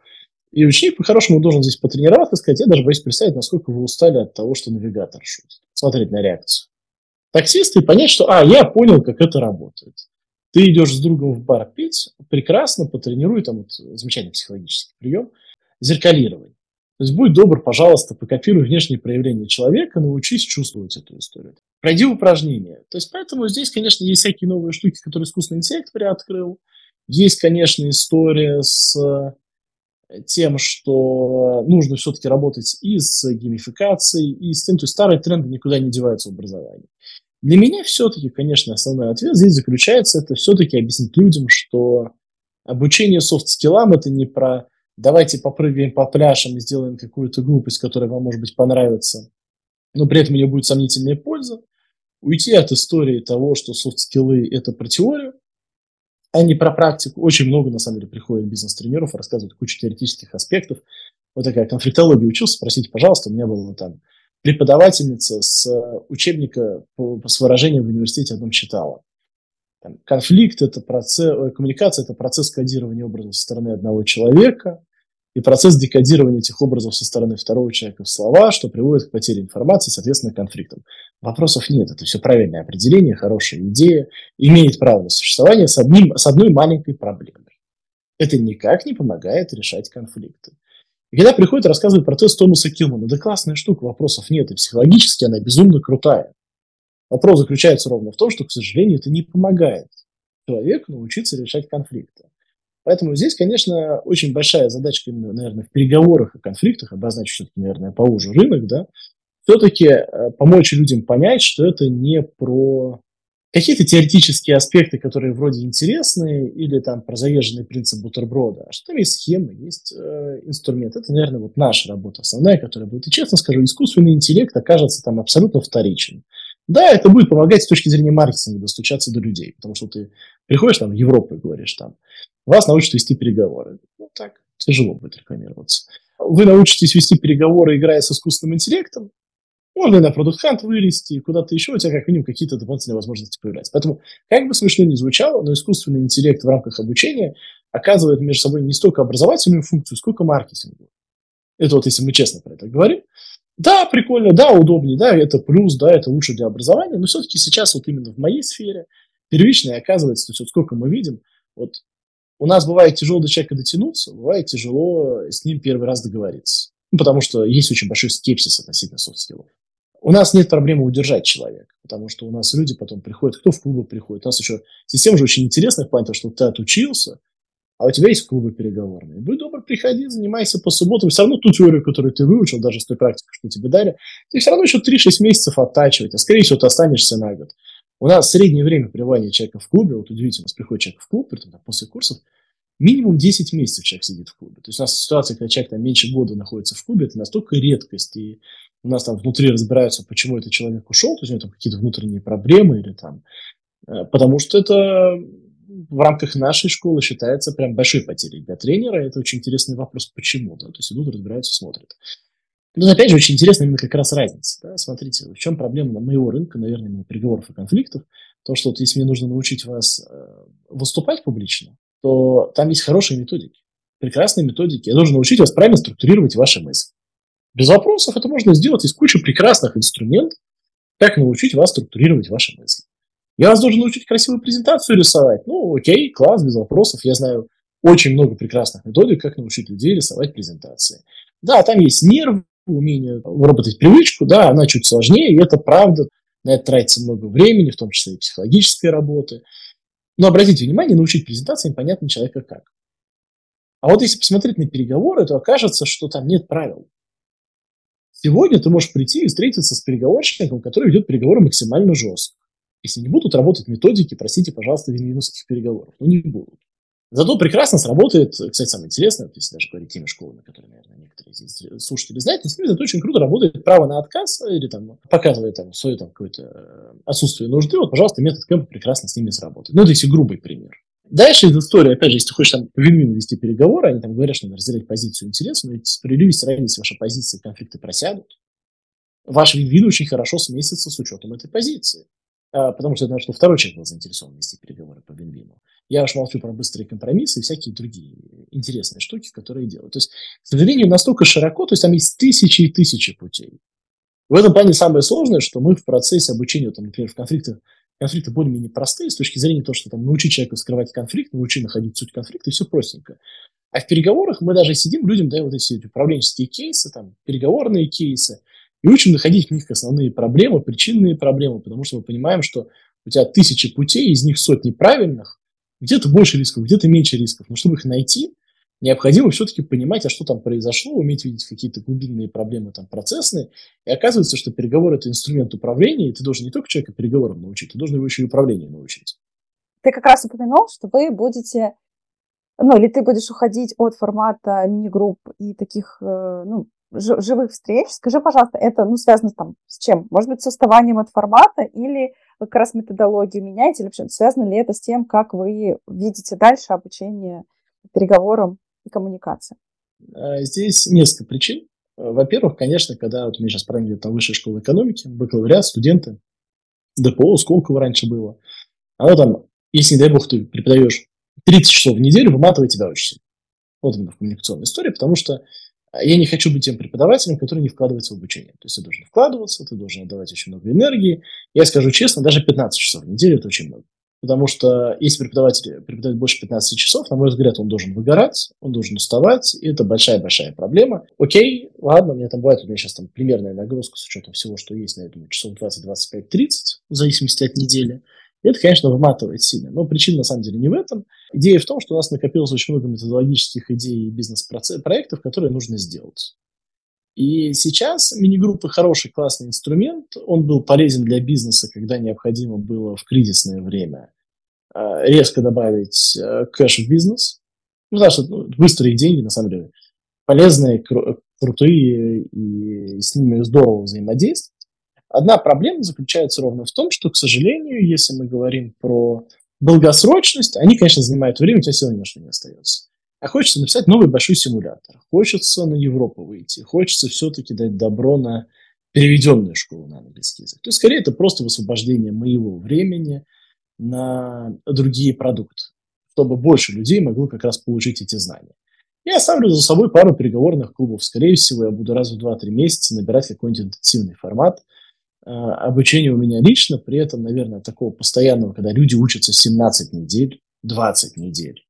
и ученик по-хорошему должен здесь потренироваться сказать, я даже боюсь представить, насколько вы устали от того, что навигатор шутит. Смотреть на реакцию. Таксист и понять, что, а, я понял, как это работает. Ты идешь с другом в бар пить, прекрасно, потренируй, там вот замечательный психологический прием – зеркалирование. То есть будь добр, пожалуйста, покопируй внешние проявления человека, научись чувствовать эту историю. Пройди упражнения. То есть поэтому здесь, конечно, есть всякие новые штуки, которые искусственный интеллект приоткрыл. Есть, конечно, история с э, тем, что нужно все-таки работать и с геймификацией, и с тем, то есть старые тренды никуда не деваются в образовании. Для меня все-таки, конечно, основной ответ здесь заключается, это все-таки объяснить людям, что обучение софт-скиллам это не про давайте попрыгаем по пляжам и сделаем какую-то глупость, которая вам, может быть, понравится, но при этом у нее будет сомнительная польза, уйти от истории того, что софт-скиллы – это про теорию, а не про практику. Очень много, на самом деле, приходит бизнес-тренеров, рассказывают кучу теоретических аспектов. Вот такая конфликтология учился, спросите, пожалуйста, у меня была там преподавательница с учебника по, с выражением в университете одном читала. Там, конфликт это процесс, коммуникация это процесс кодирования образов со стороны одного человека и процесс декодирования этих образов со стороны второго человека в слова, что приводит к потере информации, соответственно, к конфликтам. Вопросов нет, это все правильное определение, хорошая идея, имеет право на существование с, одним, с одной маленькой проблемой. Это никак не помогает решать конфликты. И когда приходит рассказывать про тест Томаса Килмана, да классная штука, вопросов нет, и психологически она безумно крутая. Вопрос заключается ровно в том, что, к сожалению, это не помогает человеку научиться решать конфликты. Поэтому здесь, конечно, очень большая задачка, наверное, в переговорах и конфликтах, обозначить все-таки, наверное, поуже рынок, да, все-таки э, помочь людям понять, что это не про какие-то теоретические аспекты, которые вроде интересные, или там про заезженный принцип бутерброда, а что там есть схемы, есть э, инструмент. Это, наверное, вот наша работа основная, которая будет. И честно скажу, искусственный интеллект окажется там абсолютно вторичен. Да, это будет помогать с точки зрения маркетинга достучаться до людей, потому что ты приходишь там в Европу и говоришь там, вас научат вести переговоры. Ну так, тяжело будет рекламироваться. Вы научитесь вести переговоры, играя с искусственным интеллектом, можно на продукт хант вылезти, куда-то еще, у тебя как минимум какие-то дополнительные возможности появляются. Поэтому, как бы смешно ни звучало, но искусственный интеллект в рамках обучения оказывает между собой не столько образовательную функцию, сколько маркетинговую. Это вот если мы честно про это говорим. Да, прикольно, да, удобнее, да, это плюс, да, это лучше для образования, но все-таки сейчас вот именно в моей сфере первичное оказывается, то есть вот сколько мы видим, вот У нас бывает тяжело до человека дотянуться, бывает тяжело с ним первый раз договориться. Ну, потому что есть очень большой скепсис относительно софт-скиллов. У нас нет проблемы удержать человека, потому что у нас люди потом приходят, кто в клубы приходит. У нас еще система же очень интересная в плане того, что ты отучился, а у тебя есть клубы переговорные. Будь добр, приходи, занимайся по субботам. Все равно ту теорию, которую ты выучил, даже с той практикой, что тебе дали, ты все равно еще 3-6 месяцев оттачивать, а скорее всего ты останешься на год. У нас среднее время пребывания человека в клубе, вот удивительно, у нас приходит человек в клуб, притом, после курсов, минимум 10 месяцев человек сидит в клубе. То есть у нас ситуация, когда человек там меньше года находится в клубе, это настолько редкость, и у нас там внутри разбираются, почему этот человек ушел, то есть у него там какие-то внутренние проблемы или там, э, потому что это в рамках нашей школы считается прям большой потерей для тренера. Это очень интересный вопрос, почему, да, то есть идут, разбираются, смотрят. Но опять же, очень интересно именно как раз разница. Да? Смотрите, в чем проблема моего рынка, наверное, именно переговоров и конфликтов. То, что вот если мне нужно научить вас э, выступать публично, то там есть хорошие методики, прекрасные методики. Я должен научить вас правильно структурировать ваши мысли. Без вопросов это можно сделать. Есть куча прекрасных инструментов, как научить вас структурировать ваши мысли. Я вас должен научить красивую презентацию рисовать. Ну, окей, класс, без вопросов. Я знаю очень много прекрасных методик, как научить людей рисовать презентации. Да, там есть нерв, умение выработать привычку, да, она чуть сложнее, и это правда. На это тратится много времени, в том числе и психологической работы. Но обратите внимание, научить презентациям понятно человека как. А вот если посмотреть на переговоры, то окажется, что там нет правил. Сегодня ты можешь прийти и встретиться с переговорщиком, который ведет переговоры максимально жестко. Если не будут работать методики, простите, пожалуйста, винвинусских переговоров. Ну, не будут. Зато прекрасно сработает, кстати, самое интересное, если даже говорить теми школами, которые, наверное, некоторые здесь слушатели знают, на самом деле это очень круто работает право на отказ или там показывает там свое там какое-то э, отсутствие нужды, вот, пожалуйста, метод кэмпа прекрасно с ними сработает. Ну, это если грубый пример. Дальше из истории, опять же, если ты хочешь там вин вести переговоры, они там говорят, что надо разделять позицию интереса, но ведь справедливости ради, если ваша позиция конфликты просядут, ваш вин очень хорошо сместится с учетом этой позиции. А, потому что я знаю, что второй человек был заинтересован вести переговоры по вин-вину. Я уж молчу про быстрые компромиссы и всякие другие интересные штуки, которые делают. То есть, к сожалению, настолько широко, то есть там есть тысячи и тысячи путей. В этом плане самое сложное, что мы в процессе обучения, там, например, в конфликтах, конфликты более-менее простые с точки зрения того, что там научить человека скрывать конфликт, научить находить суть конфликта, и все простенько. А в переговорах мы даже сидим, людям даем вот эти управленческие кейсы, там, переговорные кейсы, и учим находить в них основные проблемы, причинные проблемы, потому что мы понимаем, что у тебя тысячи путей, из них сотни правильных, где-то больше рисков, где-то меньше рисков. Но чтобы их найти, необходимо все-таки понимать, а что там произошло, уметь видеть какие-то глубинные проблемы там процессные. И оказывается, что переговор – это инструмент управления, и ты должен не только человека переговорам научить, ты должен его еще и управлению научить. Ты как раз упомянул, что вы будете, ну, или ты будешь уходить от формата мини-групп и таких, э, ну, живых встреч. Скажи, пожалуйста, это ну, связано там с чем? Может быть, с уставанием от формата или вы как раз методологию меняете? Или вообще связано ли это с тем, как вы видите дальше обучение переговорам и коммуникации? А, здесь несколько причин. Во-первых, конечно, когда вот у меня сейчас правильно там высшая школа экономики, бакалавриат, студенты, ДПО, Сколково раньше было, оно там, если, не дай бог, ты преподаешь 30 часов в неделю, выматывает тебя очень сильно. Вот именно в коммуникационной истории, потому что а я не хочу быть тем преподавателем, который не вкладывается в обучение. То есть ты должен вкладываться, ты должен отдавать очень много энергии. Я скажу честно, даже 15 часов в неделю – это очень много. Потому что если преподаватель преподает больше 15 часов, на мой взгляд, он должен выгорать, он должен уставать, и это большая-большая проблема. Окей, ладно, у меня там бывает, у меня сейчас там примерная нагрузка с учетом всего, что есть, на этом часов 20, 25, 30, в зависимости от недели. Это, конечно, выматывает сильно. Но причина на самом деле не в этом. Идея в том, что у нас накопилось очень много методологических идей и бизнес-проектов, которые нужно сделать. И сейчас мини-группы хороший, классный инструмент. Он был полезен для бизнеса, когда необходимо было в кризисное время а, резко добавить э, кэш в бизнес. Ну, потому что ну, быстрые деньги, на самом деле, полезные, крутые, и с ними здорово взаимодействовать. Одна проблема заключается ровно в том, что, к сожалению, если мы говорим про долгосрочность, они, конечно, занимают время, у тебя сил ни не остается. А хочется написать новый большой симулятор. Хочется на Европу выйти. Хочется все-таки дать добро на переведенную школу на английский язык. То есть, скорее, это просто высвобождение моего времени на другие продукты, чтобы больше людей могло как раз получить эти знания. Я оставлю за собой пару переговорных клубов. Скорее всего, я буду раз в 2-3 месяца набирать какой-нибудь интенсивный формат – обучение у меня лично, при этом, наверное, такого постоянного, когда люди учатся 17 недель, 20 недель.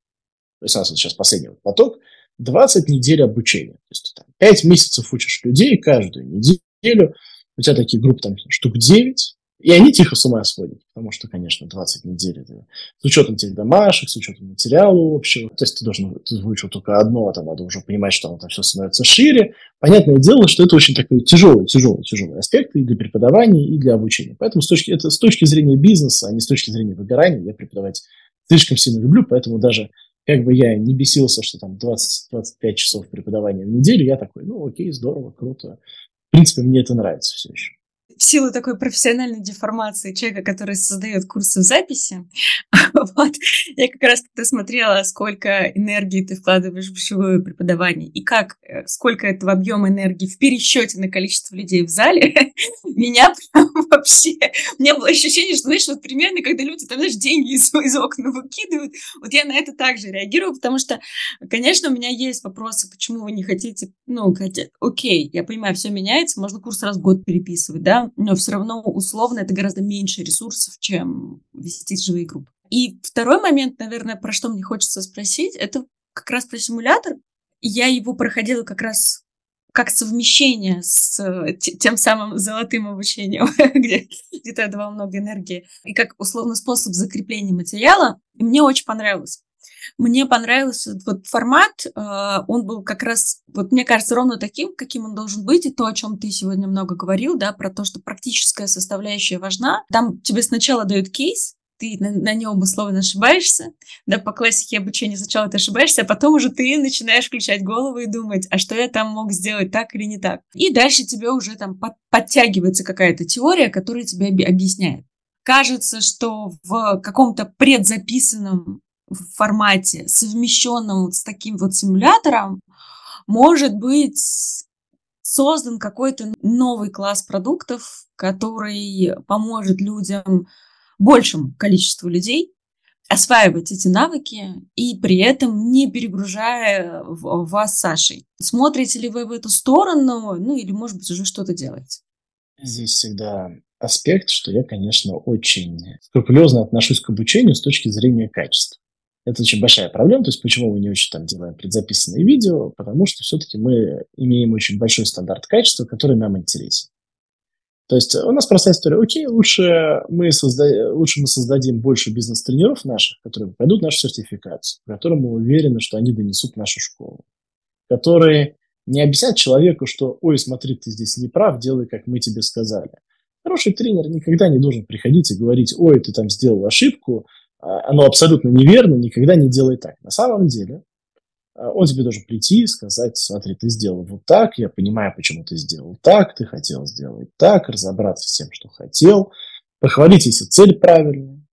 то есть у нас вот сейчас последний вот поток, 20 недель обучения. То есть там, 5 месяцев учишь людей каждую неделю, у тебя такие группы там штук 9, и они тихо с ума сходят, потому что, конечно, 20 недель это с учетом тех домашек, с учетом материала общего. То есть ты должен, ты выучил только одно, а там надо уже понимать, что оно там все становится шире. Понятное дело, что это очень такой тяжелый, тяжелый, тяжелый аспект и для преподавания, и для обучения. Поэтому с точки, это с точки зрения бизнеса, а не с точки зрения выгорания, я преподавать слишком сильно люблю, поэтому даже как бы я не бесился, что там 20-25 часов преподавания в неделю, я такой, ну окей, здорово, круто. В принципе, мне это нравится все еще в силу такой профессиональной деформации человека, который создает курсы в записи, (laughs) вот, я как раз когда смотрела, сколько энергии ты вкладываешь в живое преподавание и как, э, сколько этого объема энергии в пересчете на количество людей в зале, (laughs) меня прям (laughs) вообще, у меня было ощущение, что, знаешь, вот примерно, когда люди там, знаешь, деньги из, из окна выкидывают, вот я на это также реагирую, потому что, конечно, у меня есть вопросы, почему вы не хотите, ну, хотя, окей, я понимаю, все меняется, можно курс раз в год переписывать, да, но все равно условно это гораздо меньше ресурсов, чем вести живые группы. И второй момент, наверное, про что мне хочется спросить, это как раз про симулятор. Я его проходила как раз как совмещение с тем самым золотым обучением, (laughs) где, где ты отдавал много энергии, и как условно способ закрепления материала. И мне очень понравилось. Мне понравился вот формат, э, он был как раз, вот мне кажется, ровно таким, каким он должен быть, и то, о чем ты сегодня много говорил, да, про то, что практическая составляющая важна. Там тебе сначала дают кейс, ты на, на нем условно ошибаешься, да, по классике обучения сначала ты ошибаешься, а потом уже ты начинаешь включать голову и думать, а что я там мог сделать так или не так. И дальше тебе уже там под, подтягивается какая-то теория, которая тебе объясняет. Кажется, что в каком-то предзаписанном в формате, совмещенном с таким вот симулятором, может быть создан какой-то новый класс продуктов, который поможет людям, большему количеству людей, осваивать эти навыки и при этом не перегружая вас Сашей. Смотрите ли вы в эту сторону, ну или, может быть, уже что-то делаете? Здесь всегда аспект, что я, конечно, очень скрупулезно отношусь к обучению с точки зрения качества. Это очень большая проблема, то есть почему мы не очень там делаем предзаписанные видео, потому что все-таки мы имеем очень большой стандарт качества, который нам интересен. То есть у нас простая история. Окей, лучше мы, созда... лучше мы создадим больше бизнес-тренеров наших, которые пройдут нашу сертификацию, в котором мы уверены, что они донесут нашу школу, которые не объяснят человеку, что «Ой, смотри, ты здесь не прав, делай, как мы тебе сказали». Хороший тренер никогда не должен приходить и говорить «Ой, ты там сделал ошибку, оно абсолютно неверно, никогда не делай так. На самом деле, а, он тебе должен прийти и сказать, смотри, ты сделал вот так, я понимаю, почему ты сделал так, ты хотел сделать так, разобраться с тем, что хотел, похвалить, если цель правильная,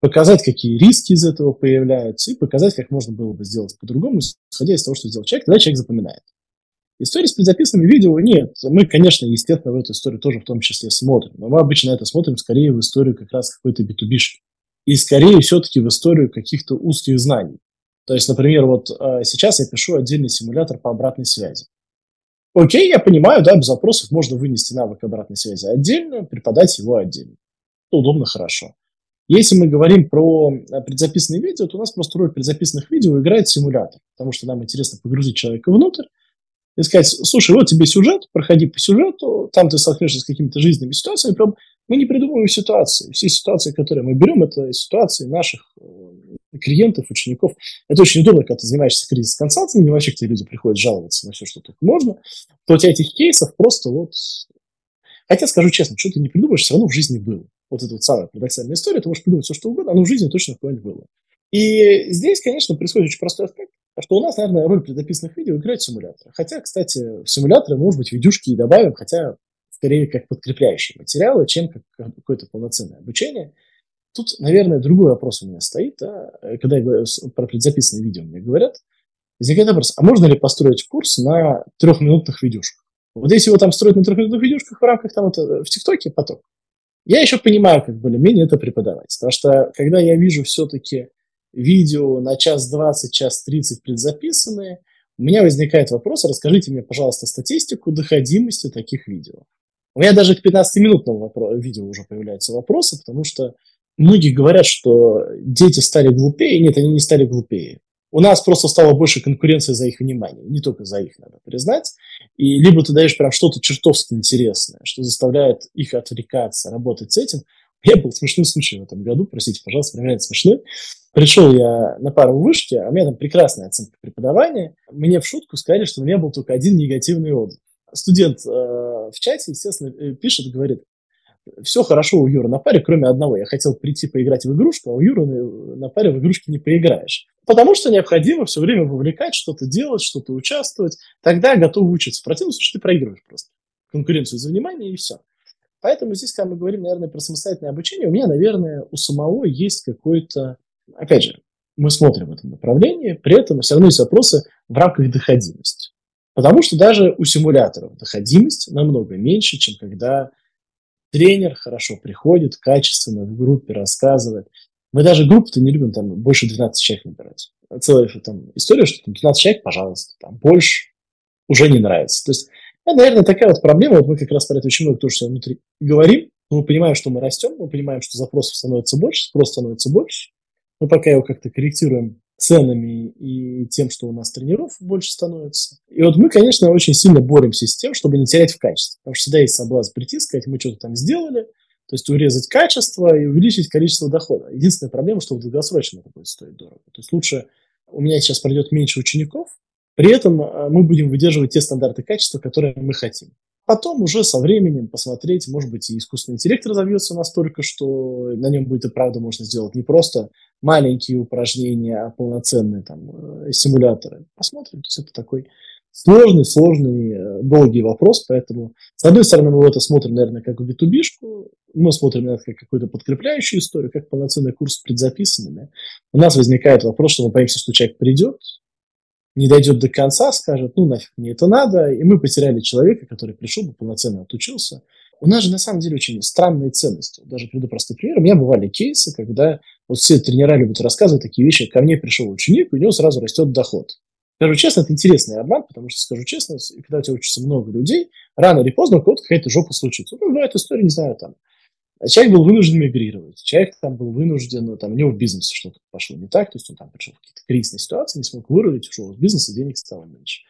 показать, какие риски из этого появляются, и показать, как можно было бы сделать по-другому, исходя из того, что сделал человек, тогда человек запоминает. Истории с предзаписанными видео нет. Мы, конечно, естественно, в эту историю тоже в том числе смотрим. Но мы обычно это смотрим скорее в историю как раз какой-то b и скорее все-таки в историю каких-то узких знаний. То есть, например, вот э, сейчас я пишу отдельный симулятор по обратной связи. Окей, я понимаю, да, без вопросов можно вынести навык обратной связи отдельно, преподать его отдельно. Удобно, хорошо. Если мы говорим про э, предзаписанные видео, то у нас просто роль предзаписанных видео играет симулятор, потому что нам интересно погрузить человека внутрь и сказать, слушай, вот тебе сюжет, проходи по сюжету, там ты столкнешься с какими-то жизненными ситуациями, прям мы не придумываем ситуации. Все ситуации, которые мы берем, это ситуации наших э, клиентов, учеников. Это очень удобно, когда ты занимаешься кризис-консалтингом, вообще к тебе люди приходят жаловаться на все, что только можно, то у тебя этих кейсов просто вот... Хотя, скажу честно, что ты не придумаешь, все равно в жизни было. Вот это вот самая парадоксальная история, ты можешь придумать все, что угодно, оно в жизни точно какое-нибудь было. И здесь, конечно, происходит очень простой аспект, что у нас, наверное, роль предописанных видео играет симулятор. Хотя, кстати, в симуляторы, может быть, видюшки и добавим, хотя скорее как подкрепляющие материалы, чем как какое-то полноценное обучение. Тут, наверное, другой вопрос у меня стоит, да, когда я говорю про предзаписанные видео, мне говорят, возникает вопрос, а можно ли построить курс на трехминутных видюшках? Вот если его там строить на трехминутных видюшках в рамках там это, в ТикТоке, поток, я еще понимаю, как более-менее это преподавать. Потому что когда я вижу все-таки видео на час двадцать, час тридцать предзаписанные, у меня возникает вопрос, расскажите мне, пожалуйста, статистику доходимости таких видео. У меня даже к 15-минутному видео уже появляются вопросы, потому что многие говорят, что дети стали глупее. Нет, они не стали глупее. у нас просто стало больше конкуренции за их внимание, не только за их, надо признать. И либо ты даешь прям что-то чертовски интересное, что заставляет их отвлекаться, работать с этим. Меня был смешной случай в этом году, простите, пожалуйста, реально смешной. Пришел я на пару в вышке, а у меня там прекрасная оценка преподавания. Мне в шутку сказали, что у меня был только один негативный отзыв. Студент э, в чате, естественно, э, пишет, говорит, все хорошо у Юры на паре, кроме одного. Я хотел прийти поиграть в игрушку, а у Юры на паре в игрушке не поиграешь. Потому что необходимо все время вовлекать, что-то делать, что-то участвовать. Тогда готов учиться. В противном случае ты проигрываешь просто. Конкуренцию за внимание и все. Поэтому здесь, когда мы говорим, наверное, про самостоятельное обучение, у меня, наверное, у самого есть какой-то... Опять же, мы смотрим в этом направлении, при этом все равно есть вопросы в рамках доходимости. Потому что даже у симуляторов доходимость намного меньше, чем когда тренер хорошо приходит, качественно в группе рассказывает. Мы даже группу-то не любим, там больше 12 человек набирать. Целая там, история, что там 12 человек, пожалуйста, там больше уже не нравится. То есть, это, наверное, такая вот проблема. Вот мы как раз про это очень много тоже себя внутри говорим. Мы понимаем, что мы растем, мы понимаем, что запросов становится больше, спрос становится больше. Мы пока его как-то корректируем ценами и тем, что у нас тренеров больше становится. И вот мы, конечно, очень сильно боремся с тем, чтобы не терять в качестве. Потому что всегда есть соблазн прийти, сказать, мы что-то там сделали, то есть урезать качество и увеличить количество дохода. Единственная проблема, что в долгосрочном это будет стоить дорого. То есть лучше у меня сейчас пройдет меньше учеников, при этом э, мы будем выдерживать те стандарты качества, которые мы хотим. Потом уже со временем посмотреть, может быть, и искусственный интеллект разовьется настолько, что на нем будет и правда можно сделать не просто маленькие упражнения, а полноценные там э, симуляторы. Посмотрим. То есть это такой сложный, сложный, э, долгий вопрос, поэтому с одной стороны мы это смотрим, наверное, как b мы смотрим на это как какую-то подкрепляющую историю, как полноценный курс с предзаписанными. У нас возникает вопрос, что мы боимся, что человек придет, не дойдет до конца, скажет, ну нафиг мне это надо, и мы потеряли человека, который пришел бы, полноценно отучился. У нас же на самом деле очень странные ценности. Даже приведу простой пример. У меня бывали кейсы, когда вот все тренера любят рассказывать такие вещи. Ко мне пришел ученик, и у него сразу растет доход. Скажу честно, это интересный обман, потому что, скажу честно, когда у тебя учится много людей, рано или поздно у кого-то какая-то жопа случится. Ну, бывает история, не знаю, там, Человек был вынужден мигрировать, человек там был вынужден, ну, там, у него в бизнесе что-то пошло не так, то есть он там пришел в какие-то кризисные ситуации, не смог вырулить, ушел из бизнеса, денег стало меньше.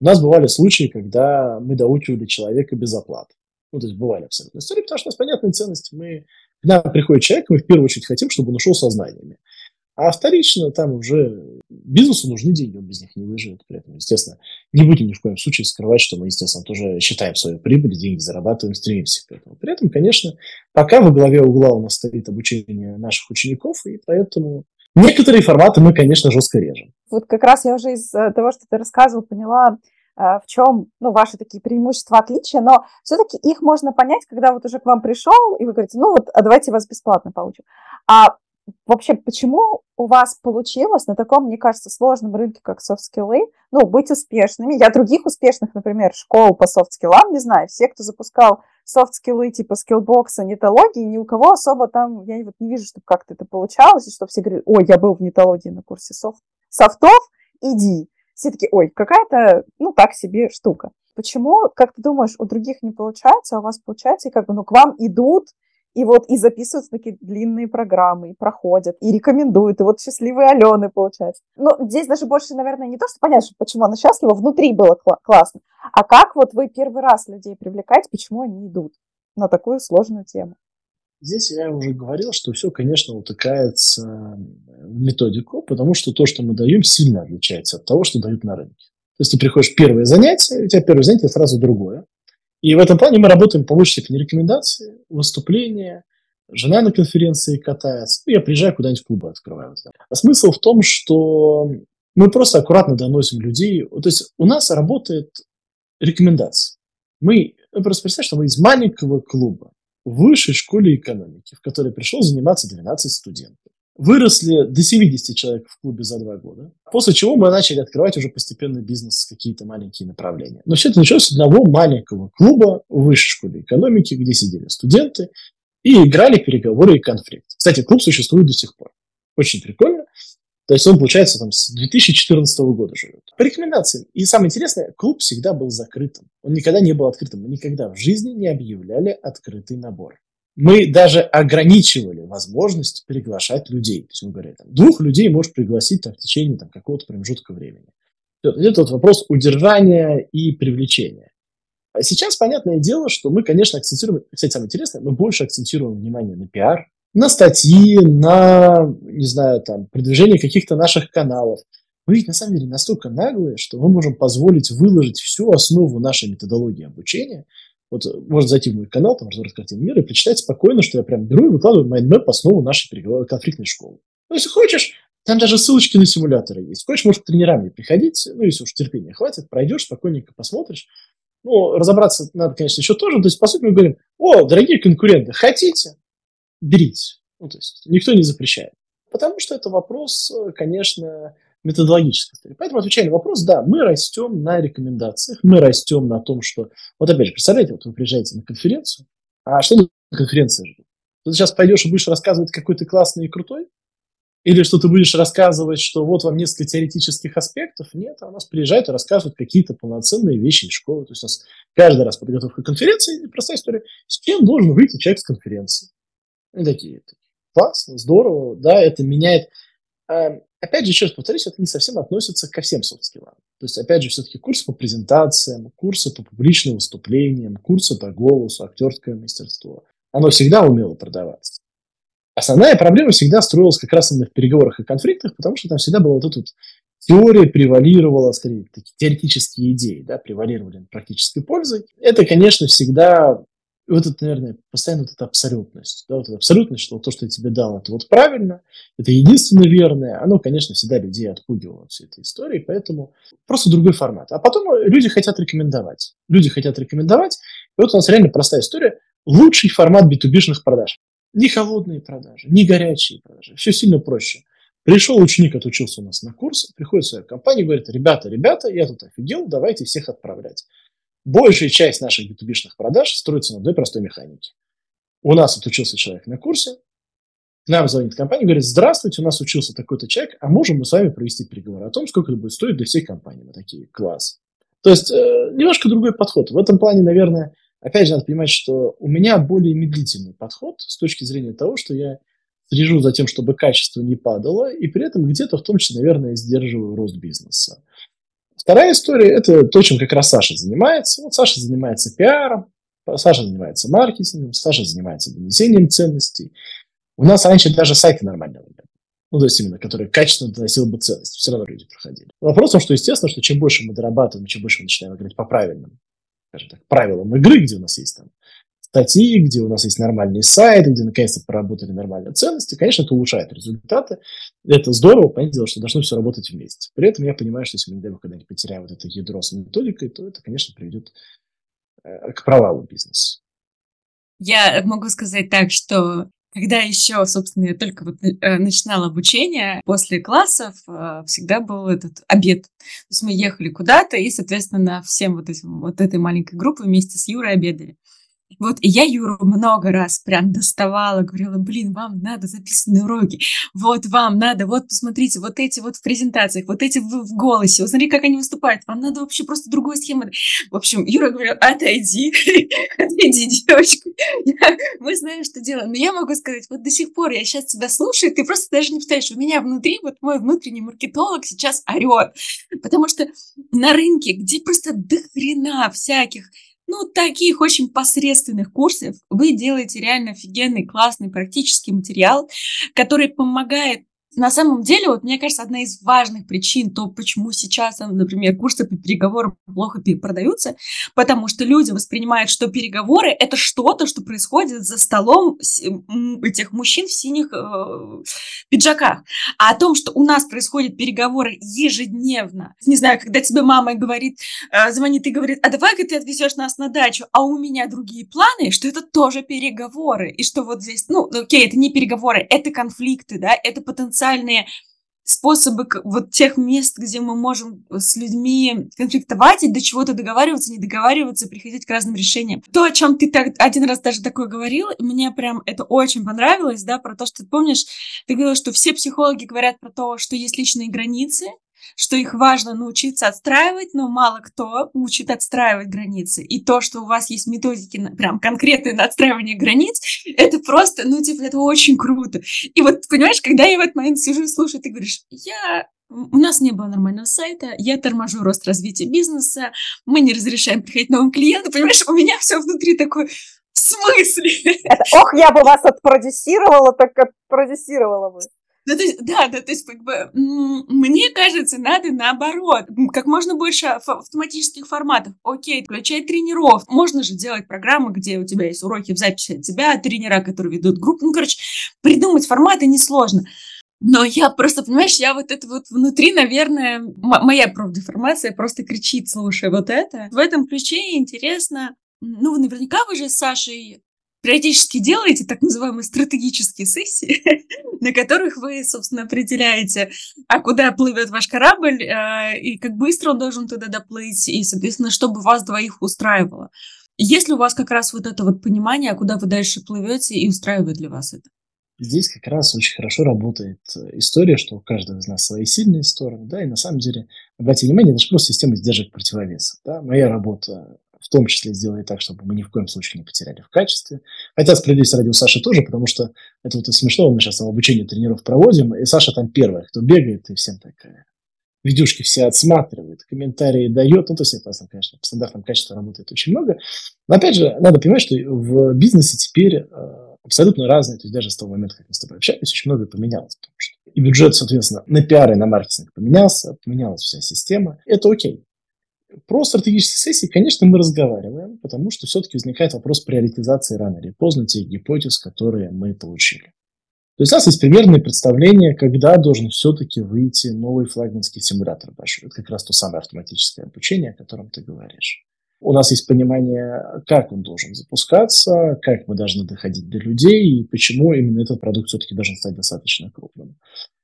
У нас бывали случаи, когда мы доучивали человека без оплаты. Ну, то есть бывали абсолютно истории, потому что у нас понятная ценность. Мы, к нам приходит человек, мы в первую очередь хотим, чтобы он ушел со знаниями. А вторично там уже бизнесу нужны деньги, он без них не выживет. При этом, естественно, не будем ни в коем случае скрывать, что мы, естественно, тоже считаем свою прибыль, деньги зарабатываем, стремимся к этому. При этом, конечно, пока во главе угла у нас стоит обучение наших учеников, и поэтому некоторые форматы мы, конечно, жестко режем. Вот как раз я уже из э, того, что ты рассказывал, поняла, э, в чем ну, ваши такие преимущества, отличия, но все-таки их можно понять, когда вот уже к вам пришел, и вы говорите, ну вот, а давайте вас бесплатно поучим. А вообще, почему у вас получилось на таком, мне кажется, сложном рынке, как софт-скиллы, ну, быть успешными? Я других успешных, например, школ по софт-скиллам не знаю. Все, кто запускал софт-скиллы типа скиллбокса, нетологии, ни у кого особо там, я вот не вижу, чтобы как-то это получалось, и чтобы все говорили, ой, я был в нетологии на курсе софт, софтов, иди. Все такие, ой, какая-то, ну, так себе штука. Почему, как ты думаешь, у других не получается, а у вас получается, и как бы, ну, к вам идут, и вот и записываются такие длинные программы, и проходят, и рекомендуют, и вот счастливые Алены получается. Но здесь даже больше, наверное, не то, что понять, почему она счастлива, внутри было кл- классно, а как вот вы первый раз людей привлекаете, почему они идут на такую сложную тему. Здесь я уже говорил, что все, конечно, утыкается в методику, потому что то, что мы даем, сильно отличается от того, что дают на рынке. То есть ты приходишь первое занятие, у тебя первое занятие сразу другое. И в этом плане мы работаем по высшей степени рекомендации, выступления, жена на конференции катается, ну, я приезжаю куда-нибудь в клубы открываю. А смысл в том, что мы просто аккуратно доносим людей. То есть у нас работает рекомендация. Мы, ну, просто представьте, что мы из маленького клуба в высшей школе экономики, в которой пришел заниматься 12 студентов выросли до 70 человек в клубе за два года. После чего мы начали открывать уже постепенно бизнес, какие-то маленькие направления. Но все это началось с одного маленького клуба в высшей школе экономики, где сидели студенты и играли переговоры и конфликт. Кстати, клуб существует до сих пор. Очень прикольно. То есть он, получается, там с 2014 года живет. По рекомендациям. И самое интересное, клуб всегда был закрытым. Он никогда не был открытым. Мы никогда в жизни не объявляли открытый набор. Мы даже ограничивали возможность приглашать людей. То есть мы говорим, там, двух людей можешь пригласить там, в течение там, какого-то промежутка времени. Это вот вопрос удержания и привлечения. А сейчас, понятное дело, что мы, конечно, акцентируем, кстати, самое интересное, мы больше акцентируем внимание на пиар, на статьи, на, не знаю, там, продвижение каких-то наших каналов. Мы ведь на самом деле настолько наглые, что мы можем позволить выложить всю основу нашей методологии обучения вот э, можно зайти в мой канал, там разбор картины мира, и прочитать спокойно, что я прям беру и выкладываю mind map основу нашей конфликтной школы. Ну, если хочешь, там даже ссылочки на симуляторы есть. Хочешь, можешь к тренерам не приходить, ну, если уж терпения хватит, пройдешь, спокойненько посмотришь. Ну, разобраться надо, конечно, еще тоже. То есть, по сути, мы говорим, о, дорогие конкуренты, хотите? Берите. Ну, то есть, никто не запрещает. Потому что это вопрос, э, конечно, методологической истории. Поэтому, отвечая на вопрос, да, мы растем на рекомендациях, мы растем на том, что... Вот опять же, представляете, вот вы приезжаете на конференцию, а что на конференции ждут? Ты сейчас пойдешь и будешь рассказывать, какой ты классный и крутой? Или что ты будешь рассказывать, что вот вам несколько теоретических аспектов? Нет, а у нас приезжают и рассказывают какие-то полноценные вещи из школы. То есть у нас каждый раз подготовка к конференции, простая история, с чем должен выйти человек с конференции. И такие, классно, здорово, да, это меняет Эм, опять же, еще раз повторюсь, это не совсем относится ко всем софт-скиллам. То есть, опять же, все-таки курсы по презентациям, курсы по публичным выступлениям, курсы по голосу, актерское мастерство. Оно всегда умело продаваться. Основная проблема всегда строилась как раз именно в переговорах и конфликтах, потому что там всегда была вот эта вот теория превалировала, скорее, такие теоретические идеи, да, превалировали над практической пользой. Это, конечно, всегда и вот это, наверное, постоянно вот эта абсолютность. Да, вот эта абсолютность, что то, что я тебе дал, это вот правильно, это единственное верное, оно, конечно, всегда людей отпугивало всей этой истории, поэтому просто другой формат. А потом люди хотят рекомендовать. Люди хотят рекомендовать, и вот у нас реально простая история. Лучший формат B2B-шных продаж. Не холодные продажи, не горячие продажи. Все сильно проще. Пришел ученик, отучился у нас на курс, приходит в свою компанию, говорит, ребята, ребята, я тут офигел, давайте всех отправлять. Большая часть наших b 2 продаж строится на одной простой механике. У нас отучился человек на курсе, к нам звонит компания говорит, здравствуйте, у нас учился такой-то человек, а можем мы с вами провести переговоры о том, сколько это будет стоить для всей компании. Мы такие, класс. То есть э, немножко другой подход. В этом плане, наверное, опять же, надо понимать, что у меня более медлительный подход с точки зрения того, что я слежу за тем, чтобы качество не падало, и при этом где-то в том числе, наверное, сдерживаю рост бизнеса. Вторая история – это то, чем как раз Саша занимается. Вот Саша занимается пиаром, Саша занимается маркетингом, Саша занимается донесением ценностей. У нас раньше даже сайты нормального не Ну, то есть именно, которые качественно доносил бы ценность. Все равно люди проходили. Вопрос в том, что естественно, что чем больше мы дорабатываем, чем больше мы начинаем играть по правильным, скажем так, правилам игры, где у нас есть там статьи, где у нас есть нормальный сайт, где наконец-то поработали нормальные ценности, конечно, это улучшает результаты. Это здорово, понятное дело, что должно все работать вместе. При этом я понимаю, что если мы, не дай бог, когда-нибудь потеряем вот это ядро с методикой, то это, конечно, приведет э, к провалу бизнеса. Я могу сказать так, что когда еще, собственно, я только вот э, начинала обучение, после классов э, всегда был этот обед. То есть мы ехали куда-то и, соответственно, всем вот, этим, вот этой маленькой группой вместе с Юрой обедали. Вот, и я Юру много раз прям доставала, говорила, блин, вам надо записанные уроки, вот вам надо, вот посмотрите, вот эти вот в презентациях, вот эти в, в голосе, вот смотри, как они выступают, вам надо вообще просто другую схему. В общем, Юра говорил, отойди, (laughs) отойди, девочка, мы знаем, что делаем. Но я могу сказать, вот до сих пор я сейчас тебя слушаю, ты просто даже не представляешь, у меня внутри, вот мой внутренний маркетолог сейчас орет, потому что на рынке, где просто дохрена всяких ну, таких очень посредственных курсов вы делаете реально офигенный, классный практический материал, который помогает на самом деле, вот мне кажется, одна из важных причин, то, почему сейчас, например, курсы по переговорам плохо продаются, потому что люди воспринимают, что переговоры — это что-то, что происходит за столом этих мужчин в синих э, пиджаках. А о том, что у нас происходят переговоры ежедневно, не знаю, когда тебе мама говорит, э, звонит и говорит, а давай-ка ты отвезешь нас на дачу, а у меня другие планы, что это тоже переговоры, и что вот здесь, ну, окей, это не переговоры, это конфликты, да, это потенциал потенциальные способы вот тех мест, где мы можем с людьми конфликтовать и до чего-то договариваться, не договариваться, приходить к разным решениям. То, о чем ты так один раз даже такое говорил, мне прям это очень понравилось, да, про то, что ты помнишь, ты говорила, что все психологи говорят про то, что есть личные границы, что их важно научиться отстраивать, но мало кто учит отстраивать границы. И то, что у вас есть методики на, прям конкретные на отстраивание границ, это просто, ну, типа, это очень круто. И вот, понимаешь, когда я в этот момент сижу и слушаю, ты говоришь, я у нас не было нормального сайта, я торможу рост развития бизнеса, мы не разрешаем приходить новым клиентам, понимаешь, у меня все внутри такое, в смысле? Это, ох, я бы вас отпродюсировала, так отпродюсировала бы. Да, то есть, да, да, то есть, как бы, мне кажется, надо наоборот, как можно больше автоматических форматов. Окей, включай тренеров. Можно же делать программы, где у тебя есть уроки в записи от тебя, тренера, которые ведут группу. Ну, короче, придумать форматы несложно. Но я просто, понимаешь, я вот это вот внутри, наверное, моя профдеформация просто кричит, слушай, вот это. В этом ключе интересно, ну, наверняка вы же с Сашей периодически делаете так называемые стратегические сессии, (laughs) на которых вы, собственно, определяете, а куда плывет ваш корабль, а, и как быстро он должен туда доплыть, и, соответственно, чтобы вас двоих устраивало. Есть ли у вас как раз вот это вот понимание, а куда вы дальше плывете, и устраивает ли вас это? Здесь как раз очень хорошо работает история, что у каждого из нас свои сильные стороны, да, и на самом деле, обратите внимание, это же просто система сдержек противовеса, да, моя работа в том числе сделать так, чтобы мы ни в коем случае не потеряли в качестве. Хотя справедливости ради у Саши тоже, потому что это вот и смешно, мы сейчас обучение тренеров проводим, и Саша там первая, кто бегает, и всем такая. Видюшки все отсматривает, комментарии дает. Ну, то есть, это, конечно, по стандартам качества работает очень много. Но, опять же, надо понимать, что в бизнесе теперь э, абсолютно разные. То есть, даже с того момента, как мы с тобой общались, очень многое поменялось. Потому что и бюджет, соответственно, на пиар и на маркетинг поменялся, поменялась вся система. Это окей. Про стратегические сессии, конечно, мы разговариваем, потому что все-таки возникает вопрос приоритизации рано или поздно тех гипотез, которые мы получили. То есть у нас есть примерное представление, когда должен все-таки выйти новый флагманский симулятор большой. Это как раз то самое автоматическое обучение, о котором ты говоришь. У нас есть понимание, как он должен запускаться, как мы должны доходить до людей и почему именно этот продукт все-таки должен стать достаточно крупным.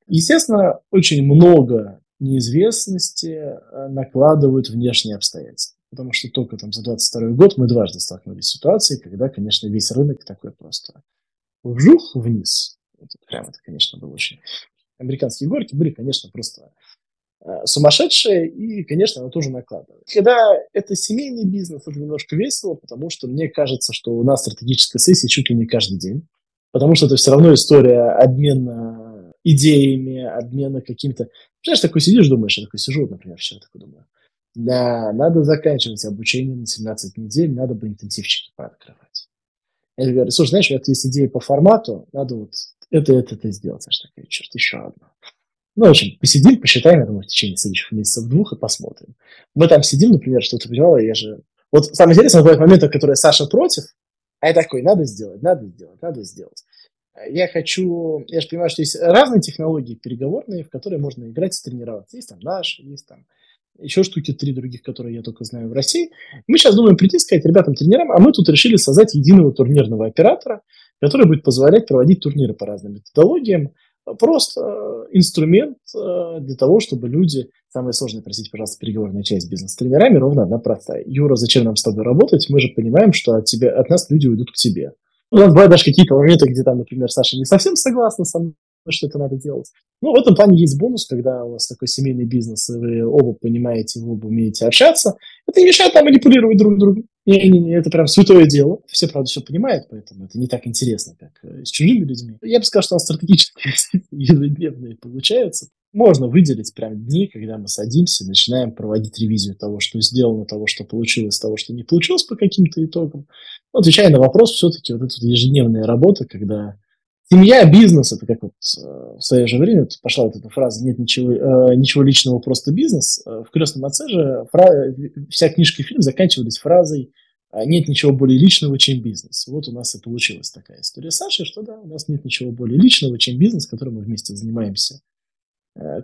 Естественно, очень много неизвестности э, накладывают внешние обстоятельства. Потому что только там за 22 год мы дважды столкнулись с ситуацией, когда, конечно, весь рынок такой просто вжух вниз. Это прям это, конечно, было очень... Американские горки были, конечно, просто э, сумасшедшие, и, конечно, она тоже накладывает. Когда это семейный бизнес, это немножко весело, потому что мне кажется, что у нас стратегическая сессия чуть ли не каждый день, потому что это все равно история обмена идеями, обмена каким-то... Знаешь, такой сидишь, думаешь, я такой сижу, например, вчера такой думаю, да, надо заканчивать обучение на 17 недель, надо бы интенсивчики пооткрывать. Я говорю, слушай, знаешь, вот есть идея по формату, надо вот это, это, это сделать. Аж такая, черт, еще одно. Ну, в общем, посидим, посчитаем, я думаю, в течение следующих месяцев двух и посмотрим. Мы там сидим, например, что ты понимала, я же... Вот самое интересное, бывают моменты, которые Саша против, а я такой, надо сделать, надо сделать, надо сделать я хочу, я же понимаю, что есть разные технологии переговорные, в которые можно играть и тренироваться. Есть там наши, есть там еще штуки три других, которые я только знаю в России. Мы сейчас думаем прийти, сказать ребятам, тренерам, а мы тут решили создать единого турнирного оператора, который будет позволять проводить турниры по разным методологиям. Просто э, инструмент э, для того, чтобы люди, самое сложное, простите, пожалуйста, переговорная часть бизнес-тренерами, ровно одна простая. Юра, зачем нам с тобой работать? Мы же понимаем, что от, тебя, от нас люди уйдут к тебе. У нас бывают даже какие-то моменты, где там, например, Саша не совсем согласна со мной, что это надо делать. Ну, в этом плане есть бонус, когда у вас такой семейный бизнес, и вы оба понимаете, вы оба умеете общаться. Это не мешает нам манипулировать друг друга. Не-не-не, это прям святое дело. Все, правда, все понимают, поэтому это не так интересно, как э, с чужими людьми. Я бы сказал, что у нас стратегические (laughs) ежедневные получаются. Можно выделить прям дни, когда мы садимся, начинаем проводить ревизию того, что сделано, того, что получилось, того, что не получилось по каким-то итогам. Но, отвечая на вопрос, все-таки вот эта ежедневная работа, когда семья, бизнес, это как вот э, в свое же время пошла вот эта фраза «нет ничего, э, ничего личного, просто бизнес». Э, в «Крестном отце» же фра... вся книжка и фильм заканчивались фразой «нет ничего более личного, чем бизнес». Вот у нас и получилась такая история Саши, что да, у нас нет ничего более личного, чем бизнес, которым мы вместе занимаемся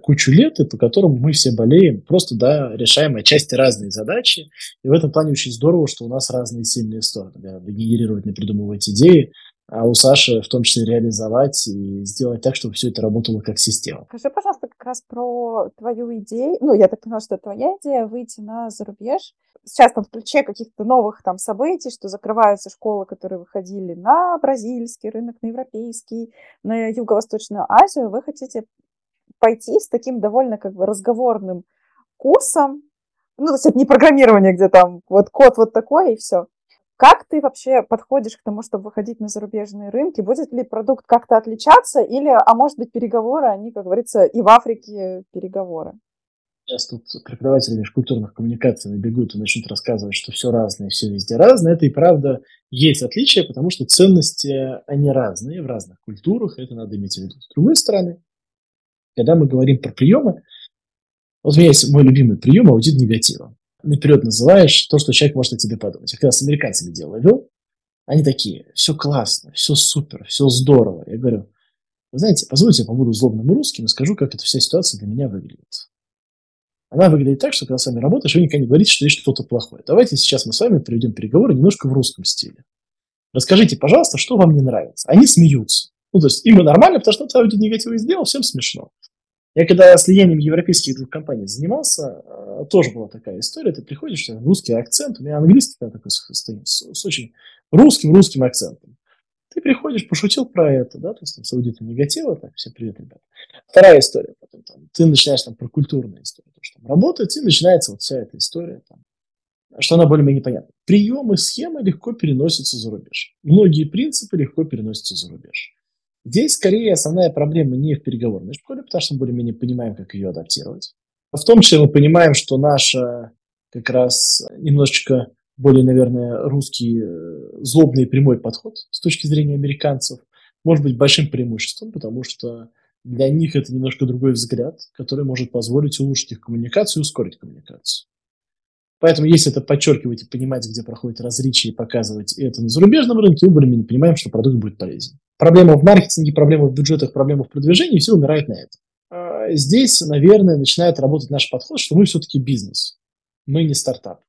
кучу лет, и по которому мы все болеем, просто, да, решаем отчасти разные задачи. И в этом плане очень здорово, что у нас разные сильные стороны. Да, генерировать, не придумывать идеи, а у Саши в том числе реализовать и сделать так, чтобы все это работало как система. Скажи, пожалуйста, как раз про твою идею. Ну, я так поняла, что это твоя идея выйти на зарубеж. Сейчас там в ключе каких-то новых там событий, что закрываются школы, которые выходили на бразильский рынок, на европейский, на Юго-Восточную Азию. Вы хотите пойти с таким довольно как бы разговорным курсом, ну, то есть это не программирование, где там вот код вот такой и все. Как ты вообще подходишь к тому, чтобы выходить на зарубежные рынки? Будет ли продукт как-то отличаться или, а может быть, переговоры, они, как говорится, и в Африке переговоры? Сейчас тут преподаватели межкультурных коммуникаций набегут и начнут рассказывать, что все разное, все везде разное. Это и правда есть отличия, потому что ценности, они разные в разных культурах, это надо иметь в виду. С другой стороны, когда мы говорим про приемы, вот у меня есть мой любимый прием – аудит негатива наперед называешь то, что человек может о тебе подумать. Я когда с американцами дело вел, они такие, все классно, все супер, все здорово. Я говорю, вы знаете, позвольте я побуду злобным русским и скажу, как эта вся ситуация для меня выглядит. Она выглядит так, что когда с вами работаешь, вы никогда не говорите, что есть что-то плохое. Давайте сейчас мы с вами проведем переговоры немножко в русском стиле. Расскажите, пожалуйста, что вам не нравится. Они смеются. Ну, то есть им нормально, потому что ты негативы сделал, всем смешно. Я когда слиянием европейских двух компаний занимался, э, тоже была такая история. Ты приходишь, русский акцент, у меня английский такой стоит, с, с очень русским-русским акцентом. Ты приходишь, пошутил про это, да, то есть там, с аудитом негатива, так, все привет, ребята. Вторая история, потом там, ты начинаешь там про культурную историю, то, что там работает, и начинается вот вся эта история, там, что она более-менее понятна. Приемы, схемы легко переносятся за рубеж. Многие принципы легко переносятся за рубеж. Здесь скорее основная проблема не в переговорной школе, потому что мы более-менее понимаем, как ее адаптировать. А в том числе мы понимаем, что наша как раз немножечко более, наверное, русский э, злобный прямой подход с точки зрения американцев может быть большим преимуществом, потому что для них это немножко другой взгляд, который может позволить улучшить их коммуникацию и ускорить коммуникацию. Поэтому, если это подчеркивать и понимать, где проходит различие, и показывать это на зарубежном рынке, мы более-менее понимаем, что продукт будет полезен проблема в маркетинге, проблема в бюджетах, проблема в продвижении, все умирает на этом. А здесь, наверное, начинает работать наш подход, что мы все-таки бизнес. Мы не стартап.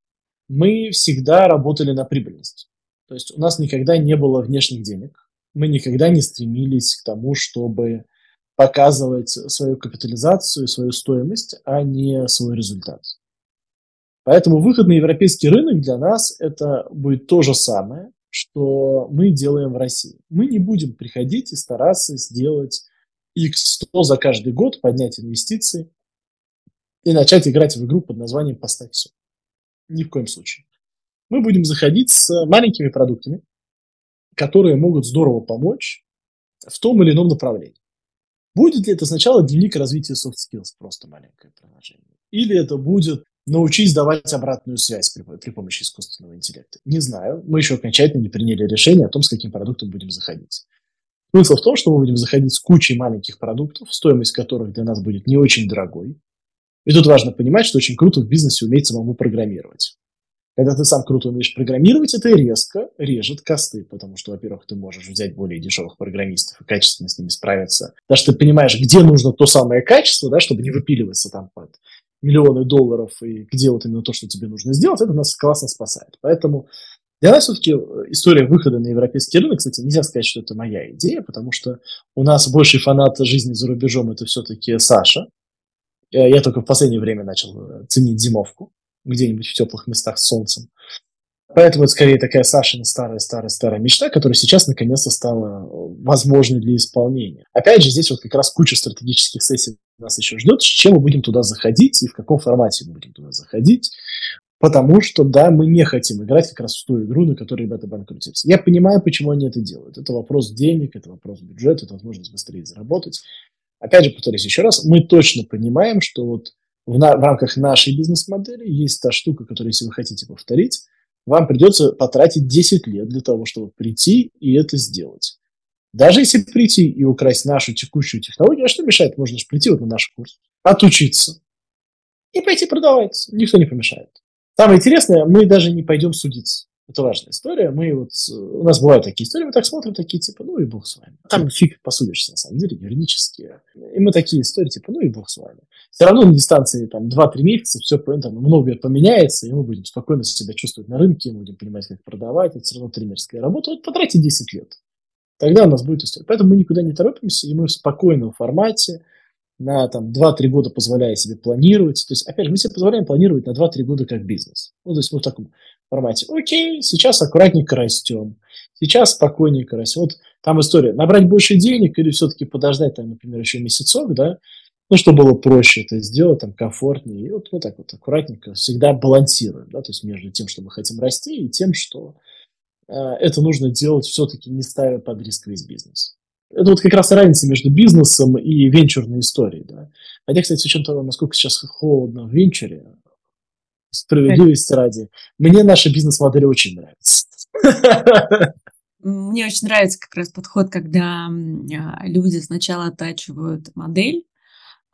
Мы всегда работали на прибыльность. То есть у нас никогда не было внешних денег. Мы никогда не стремились к тому, чтобы показывать свою капитализацию, свою стоимость, а не свой результат. Поэтому выход на европейский рынок для нас это будет то же самое, что мы делаем в России. Мы не будем приходить и стараться сделать X100 за каждый год, поднять инвестиции и начать играть в игру под названием «Поставь все». Ни в коем случае. Мы будем заходить с маленькими продуктами, которые могут здорово помочь в том или ином направлении. Будет ли это сначала дневник развития soft skills, просто маленькое приложение? Или это будет научись давать обратную связь при, при помощи искусственного интеллекта? Не знаю. Мы еще окончательно не приняли решение о том, с каким продуктом будем заходить. Смысл в том, что мы будем заходить с кучей маленьких продуктов, стоимость которых для нас будет не очень дорогой. И тут важно понимать, что очень круто в бизнесе уметь самому программировать. Когда ты сам круто умеешь программировать, это резко режет косты, потому что, во-первых, ты можешь взять более дешевых программистов и качественно с ними справиться. Даже ты понимаешь, где нужно то самое качество, да, чтобы не выпиливаться там под миллионы долларов и где вот именно то, что тебе нужно сделать, это нас классно спасает. Поэтому для нас все-таки э, история выхода на европейский рынок, кстати, нельзя сказать, что это моя идея, потому что у нас больший фанат жизни за рубежом это все-таки Саша. Я только в последнее время начал э, ценить зимовку где-нибудь в теплых местах с солнцем. Поэтому это скорее такая Сашина старая-старая-старая мечта, которая сейчас наконец-то стала э, возможной для исполнения. Опять же, здесь вот как раз куча стратегических сессий нас еще ждет, с чем мы будем туда заходить и в каком формате мы будем туда заходить. Потому что, да, мы не хотим играть как раз в ту игру, на которой ребята банкротились. Я понимаю, почему они это делают. Это вопрос денег, это вопрос бюджета, это возможность быстрее заработать. Опять же, повторюсь еще раз, мы точно понимаем, что вот в, на, в рамках нашей бизнес-модели есть та штука, которую, если вы хотите повторить, вам придется потратить 10 лет для того, чтобы прийти и это сделать. Даже если прийти и украсть нашу текущую технологию, а что мешает? Можно же прийти вот на наш курс, отучиться и пойти продавать. Никто не помешает. Самое интересное, мы даже не пойдем судиться. Это важная история. Мы вот, у нас бывают такие истории, мы так смотрим, такие типа, ну и бог с вами. Там фиг посудишься, на самом деле, юридические. И мы такие истории, типа, ну и бог с вами. Все равно на дистанции там 2-3 месяца все там, многое поменяется, и мы будем спокойно себя чувствовать на рынке, мы будем понимать, как продавать. Это все равно тренерская работа. Вот потратить 10 лет. Тогда у нас будет история. Поэтому мы никуда не торопимся, и мы в спокойном формате, на там 2-3 года позволяя себе планировать. То есть, опять же, мы себе позволяем планировать на 2-3 года как бизнес. Ну, то есть мы в таком формате. Окей, сейчас аккуратненько растем. Сейчас спокойненько растем. Вот там история. Набрать больше денег или все-таки подождать, там, например, еще месяцок, да, ну, чтобы было проще это сделать, там, комфортнее. И вот, вот так вот аккуратненько всегда балансируем, да, то есть между тем, что мы хотим расти, и тем, что э, это нужно делать все-таки не ставя под риск весь бизнес. Это вот как раз разница между бизнесом и венчурной историей, да. Хотя, кстати, с учетом того, насколько сейчас холодно в венчуре, справедливости ради, мне наша бизнес-модель очень нравится. Мне очень нравится как раз подход, когда а, люди сначала оттачивают модель,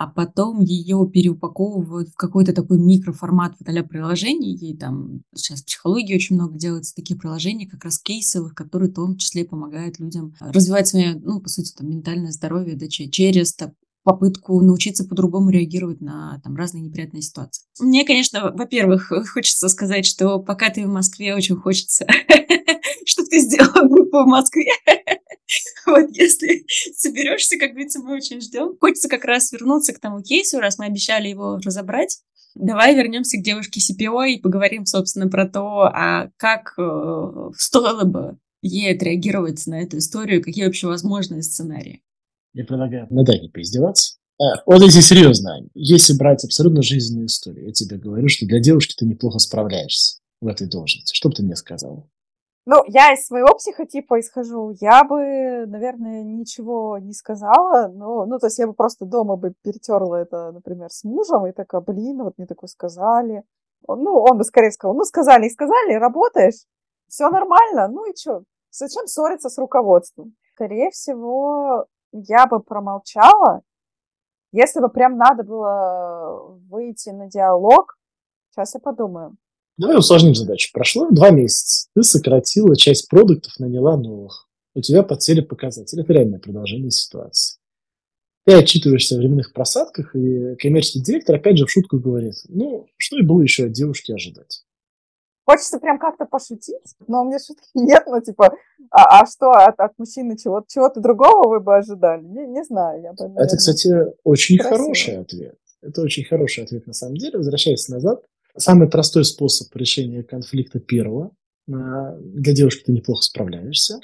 а потом ее переупаковывают в какой-то такой микроформат вот а приложений. И там сейчас в психологии очень много делается таких приложений, как раз кейсовых, которые в том числе помогают людям развивать свое, ну, по сути, там, ментальное здоровье да, через так, попытку научиться по-другому реагировать на там, разные неприятные ситуации. Мне, конечно, во-первых, (laughs) хочется сказать, что пока ты в Москве, очень хочется, (laughs) чтобы ты сделала группу в Москве. (laughs) Вот, если соберешься, как говорится, мы очень ждем. Хочется как раз вернуться к тому кейсу, раз мы обещали его разобрать. Давай вернемся к девушке CPO и поговорим, собственно, про то, а как э, стоило бы ей отреагировать на эту историю, какие вообще возможные сценарии. Я предлагаю на Дане поиздеваться. А, вот если серьезно, если брать абсолютно жизненную историю, я тебе говорю, что для девушки ты неплохо справляешься в этой должности. Что бы ты мне сказала? Ну, я из своего психотипа исхожу. Я бы, наверное, ничего не сказала. Но, ну, то есть я бы просто дома бы перетерла это, например, с мужем и такая, блин, вот мне такое сказали. Ну, он бы скорее сказал, ну, сказали и сказали, работаешь, все нормально, ну и что? Зачем ссориться с руководством? Скорее всего, я бы промолчала. Если бы прям надо было выйти на диалог, сейчас я подумаю. Давай усложним задачу. Прошло два месяца. Ты сократила часть продуктов, наняла новых. У тебя подсели показатели. Это реальное продолжение ситуации. Ты отчитываешься о временных просадках, и коммерческий директор опять же в шутку говорит, ну, что и было еще от девушки ожидать. Хочется прям как-то пошутить, но у меня шутки (laughs) нет, ну, типа, а, а что от, от мужчины чего, чего-то другого вы бы ожидали? Не, не знаю. Я бы, наверное, Это, кстати, очень красиво. хороший ответ. Это очень хороший ответ на самом деле. Возвращаясь назад, Самый простой способ решения конфликта первого. А, для девушки ты неплохо справляешься.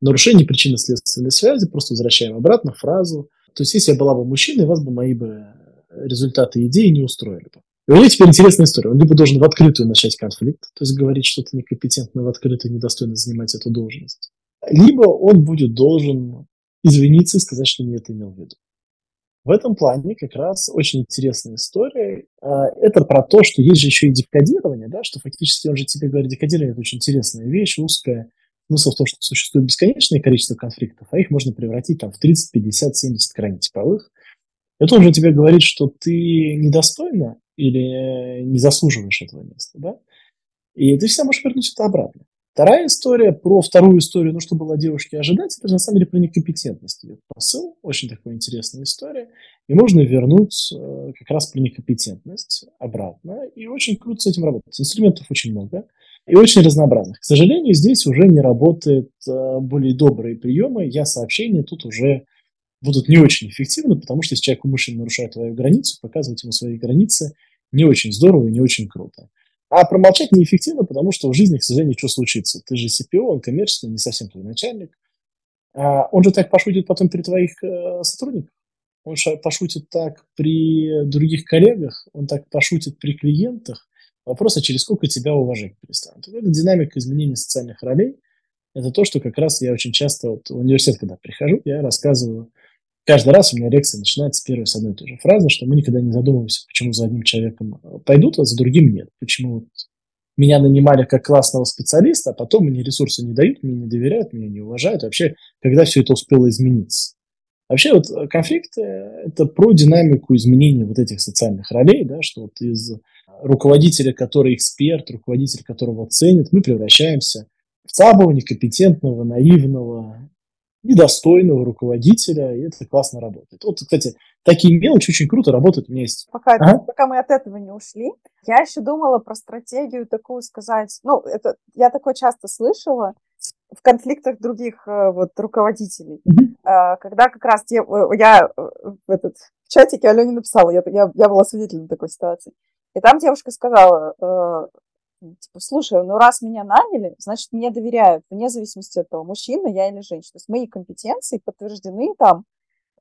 Нарушение причинно-следственной связи, просто возвращаем обратно фразу. То есть, если я была бы мужчиной, вас бы мои бы результаты идеи не устроили бы. И у него теперь интересная история. Он либо должен в открытую начать конфликт, то есть говорить что-то некомпетентно в открытую, недостойно занимать эту должность. Либо он будет должен извиниться и сказать, что не это имел в виду. В этом плане как раз очень интересная история. А, это про то, что есть же еще и декодирование, да, что фактически он же тебе говорит, декодирование – это очень интересная вещь, узкая. Смысл в том, что существует бесконечное количество конфликтов, а их можно превратить там, в 30, 50, 70 крайне типовых. Это он же тебе говорит, что ты недостойна или не заслуживаешь этого места, да? И ты всегда можешь вернуть это обратно. Вторая история про вторую историю, ну, что было девушке ожидать, это же на самом деле про некомпетентность идет посыл. Очень такая интересная история. И можно вернуть э, как раз про некомпетентность обратно. И очень круто с этим работать. Инструментов очень много и очень разнообразных. К сожалению, здесь уже не работают э, более добрые приемы. Я сообщения тут уже будут не очень эффективны, потому что если человек умышленно нарушает твою границу, показывать ему свои границы не очень здорово и не очень круто. А промолчать неэффективно, потому что в жизни, к сожалению, что случится? Ты же CPO, он коммерческий, не совсем твой начальник. А он же так пошутит потом при твоих э, сотрудниках. Он пошутит так при других коллегах, он так пошутит при клиентах. Вопрос, а через сколько тебя уважать перестанут. Это динамика изменения социальных ролей. Это то, что как раз я очень часто вот, в университет, когда прихожу, я рассказываю каждый раз у меня лекция начинается первой с одной и той же фразы, что мы никогда не задумываемся, почему за одним человеком э, пойдут, а за другим нет. Почему меня нанимали как классного специалиста, а потом мне ресурсы не дают, мне не доверяют, меня не уважают. Вообще, когда все это успело измениться? Вообще вот э, конфликт – это про динамику изменения вот этих социальных ролей, да, что вот из руководителя, который эксперт, руководитель, которого ценят, мы превращаемся в слабого, некомпетентного, наивного, недостойного руководителя, и это классно работает. Вот, кстати, такие мелочи очень круто работают. Есть... Пока, ага. пока мы от этого не ушли, я еще думала про стратегию такую сказать. Ну, это я такое часто слышала в конфликтах других э, вот руководителей, mm-hmm. когда как раз э, я э, в этот в чатике Алене написала, я, я, я была свидетелем такой ситуации. И там девушка сказала, типа, слушай, ну раз меня наняли, значит, мне доверяют, вне зависимости от того, мужчина я или женщина. То есть мои компетенции подтверждены там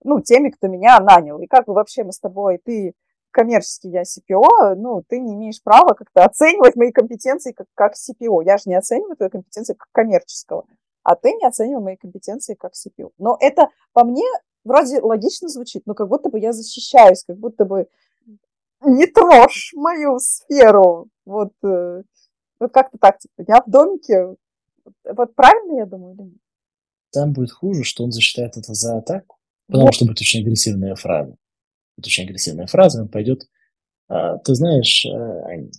ну, теми, кто меня нанял. И как бы вообще мы с тобой, ты коммерческий, я CPO, ну, ты не имеешь права как-то оценивать мои компетенции как, как CPO. Я же не оцениваю твои компетенции как коммерческого, а ты не оценивай мои компетенции как CPO. Но это по мне вроде логично звучит, но как будто бы я защищаюсь, как будто бы не трожь мою сферу. Вот, э, вот как-то так, типа, я в домике. Вот правильно я думаю или нет? Там будет хуже, что он засчитает это за атаку, потому вот. что будет очень агрессивная фраза. Это очень агрессивная фраза, он пойдет. А, ты знаешь, а, Ань,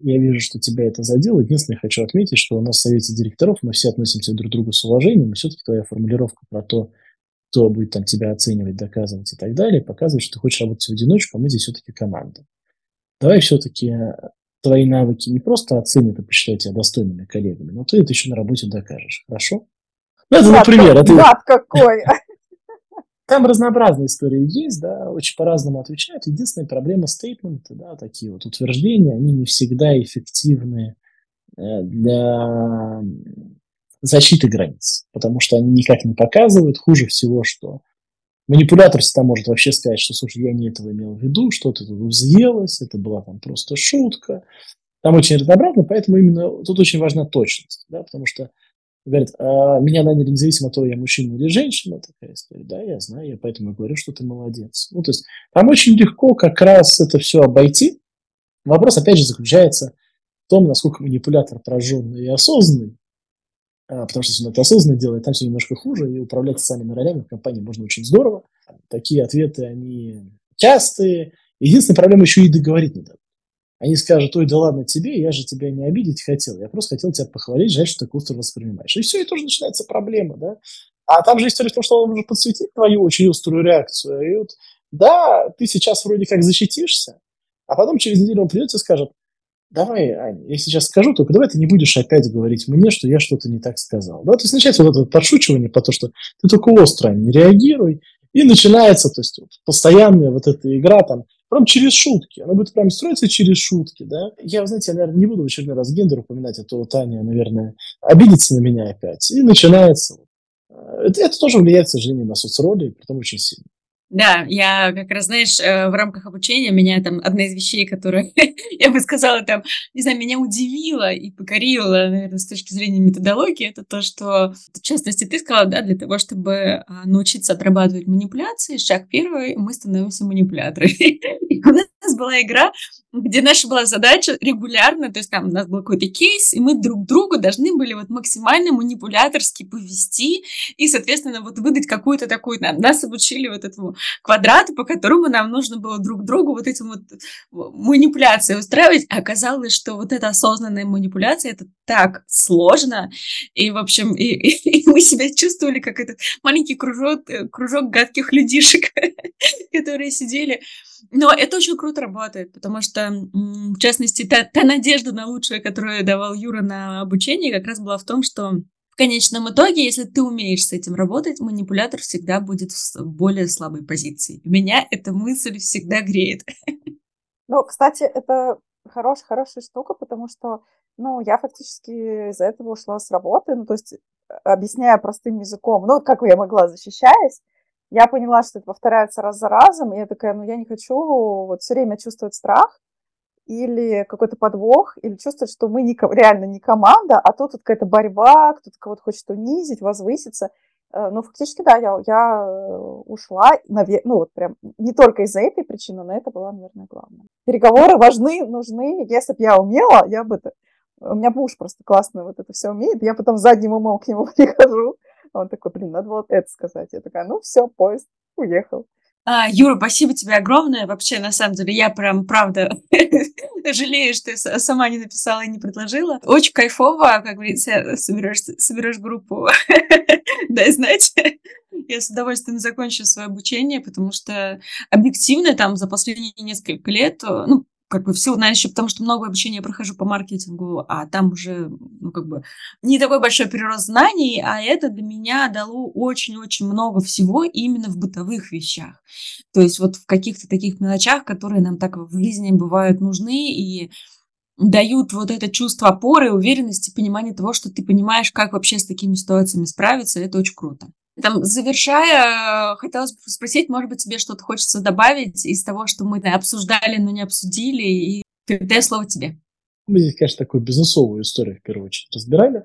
я вижу, что тебя это задело. Единственное, хочу отметить, что у нас в совете директоров мы все относимся друг к другу с уважением, и все-таки твоя формулировка про то, кто будет там тебя оценивать, доказывать и так далее, показывает, что ты хочешь работать в одиночку, а мы здесь все-таки команда. Давай все-таки твои навыки не просто оценят и посчитают тебя достойными коллегами, но ты это еще на работе докажешь. Хорошо? Ну, это, например, это... Гад какой! Там разнообразные истории есть, да, очень по-разному отвечают. Единственная проблема стейтменты, да, такие вот утверждения, они не всегда эффективны э, для защиты границ, потому что они никак не показывают. Хуже всего, что манипулятор всегда может вообще сказать, что, слушай, я не этого имел в виду, что-то тут взъелось, это была там просто шутка. Там очень разнообразно, поэтому именно тут очень важна точность, да, потому что говорят, а меня наняли независимо от того, я мужчина или женщина, такая история, да, я знаю, я поэтому и говорю, что ты молодец. Ну, то есть там очень легко как раз это все обойти. Вопрос, опять же, заключается в том, насколько манипулятор прожженный и осознанный, потому что если он это осознанно делает, там все немножко хуже, и управлять социальными ролями в компании можно очень здорово. Такие ответы, они частые. Единственная проблема еще и договорить не дадут. Они скажут, ой, да ладно тебе, я же тебя не обидеть хотел, я просто хотел тебя похвалить, жаль, что ты остро воспринимаешь. И все, и тоже начинается проблема, да. А там же история в том, что он может подсветить твою очень острую реакцию. И вот, да, ты сейчас вроде как защитишься, а потом через неделю он придет и скажет, давай, Аня, я сейчас скажу, только давай ты не будешь опять говорить мне, что я что-то не так сказал. Да, то есть начинается вот это подшучивание по то, что ты только остро не реагируй, и начинается, то есть вот, постоянная вот эта игра там, прям через шутки. Она будет прям строиться через шутки, да. Я, знаете, я, наверное, не буду в очередной раз гендер упоминать, а то Таня, наверное, обидится на меня опять. И начинается. Это, это тоже влияет, к сожалению, на соцроли, притом очень сильно. Да, я как раз, знаешь, э, в рамках обучения меня там одна из вещей, которые, (laughs) я бы сказала, там, не знаю, меня удивила и покорила, наверное, с точки зрения методологии, это то, что, в частности, ты сказала, да, для того, чтобы а, научиться отрабатывать манипуляции, шаг первый, мы становимся манипуляторами. (laughs) была игра, где наша была задача регулярно, то есть там у нас был какой-то кейс, и мы друг другу должны были вот максимально манипуляторски повести и, соответственно, вот выдать какую-то такую, нас обучили вот этому квадрату, по которому нам нужно было друг другу вот этим вот манипуляции устраивать. А оказалось, что вот эта осознанная манипуляция, это так сложно, и, в общем, и, и, (laughs) и мы себя чувствовали как этот маленький кружок, э, кружок гадких людишек, (laughs) которые сидели но это очень круто работает, потому что, в частности, та, та надежда на лучшее, которую давал Юра на обучение, как раз была в том, что в конечном итоге, если ты умеешь с этим работать, манипулятор всегда будет в более слабой позиции. Меня эта мысль всегда греет. Ну, кстати, это хорош, хорошая штука, потому что, ну, я фактически из-за этого ушла с работы, ну, то есть, объясняя простым языком, ну, как я могла, защищаясь, я поняла, что это повторяется раз за разом, и я такая, ну я не хочу вот все время чувствовать страх или какой-то подвох, или чувствовать, что мы не, реально не команда, а тут какая-то борьба, кто-то кого-то хочет унизить, возвыситься. Э, ну, фактически, да, я, я э, ушла, ну, вот прям не только из-за этой причины, но это была, наверное, главное. Переговоры важны, нужны. Если бы я умела, я бы. У меня муж просто классно вот это все умеет, я потом задним умом к нему (laughs) прихожу, он такой, блин, надо вот это сказать. Я такая, ну все, поезд уехал. А, Юра, спасибо тебе огромное. Вообще, на самом деле, я прям, правда, (laughs) жалею, что я сама не написала и не предложила. Очень кайфово, как говорится, соберешь, соберешь группу. (laughs) Дай знать. Я с удовольствием закончу свое обучение, потому что объективно там за последние несколько лет, ну, как бы в силу, наверное, еще потому что много обучения я прохожу по маркетингу, а там уже, ну, как бы, не такой большой прирост знаний, а это для меня дало очень-очень много всего именно в бытовых вещах. То есть вот в каких-то таких мелочах, которые нам так в жизни бывают нужны и дают вот это чувство опоры, уверенности, понимания того, что ты понимаешь, как вообще с такими ситуациями справиться, это очень круто. Там, завершая, хотелось бы спросить, может быть, тебе что-то хочется добавить из того, что мы обсуждали, но не обсудили, и передаю слово тебе. Мы здесь, конечно, такую бизнесовую историю в первую очередь разбирали.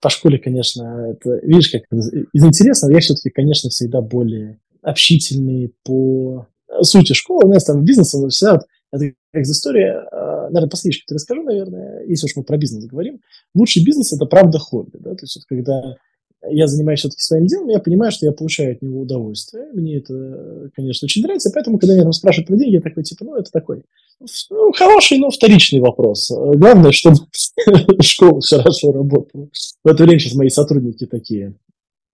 По школе, конечно, это, видишь, как из интересного, я все-таки, конечно, всегда более общительный по сути школы. У нас там бизнес, он всегда, это как из истории, а, наверное, последнее, что расскажу, наверное, если уж мы про бизнес говорим. Лучший бизнес – это правда хобби, да, то есть вот когда я занимаюсь все-таки своим делом, я понимаю, что я получаю от него удовольствие. Мне это, конечно, очень нравится. Поэтому, когда меня там спрашивают про деньги, я такой, типа, ну, это такой ну, хороший, но вторичный вопрос. Главное, чтобы (laughs) школа хорошо работала. В это время сейчас мои сотрудники такие,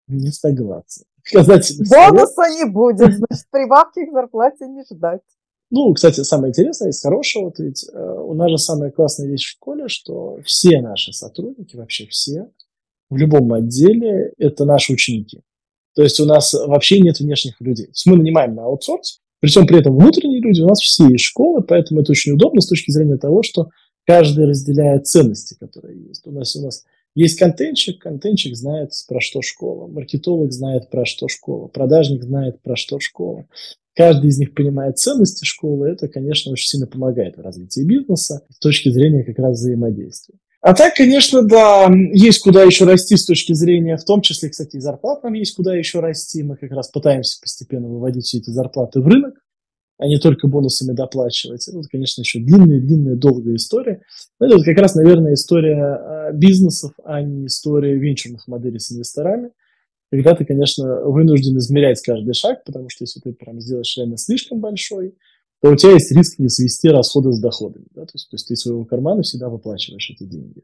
не согласны. Бонуса не будет, значит, прибавки к зарплате не ждать. Ну, кстати, самое интересное из хорошего, вот ведь э, у нас же самая классная вещь в школе, что все наши сотрудники, вообще все, в любом отделе это наши ученики. То есть у нас вообще нет внешних людей. Мы нанимаем на аутсорс, причем при этом внутренние люди у нас все из школы, поэтому это очень удобно с точки зрения того, что каждый разделяет ценности, которые есть. У нас, у нас есть контентчик, контентчик знает, про что школа, маркетолог знает, про что школа, продажник знает, про что школа. Каждый из них понимает ценности школы, это, конечно, очень сильно помогает в развитии бизнеса с точки зрения как раз взаимодействия. А так, конечно, да, есть куда еще расти с точки зрения, в том числе, кстати, и зарплат нам есть куда еще расти. Мы как раз пытаемся постепенно выводить все эти зарплаты в рынок, а не только бонусами доплачивать. Это, конечно, еще длинная-длинная, долгая история. Но это вот как раз, наверное, история а, бизнесов, а не история венчурных моделей с инвесторами. Когда ты, конечно, вынужден измерять каждый шаг, потому что если ты прям сделаешь реально слишком большой, то у тебя есть риск не свести расходы с доходами. Да? То, есть, то есть ты своего кармана всегда выплачиваешь эти деньги.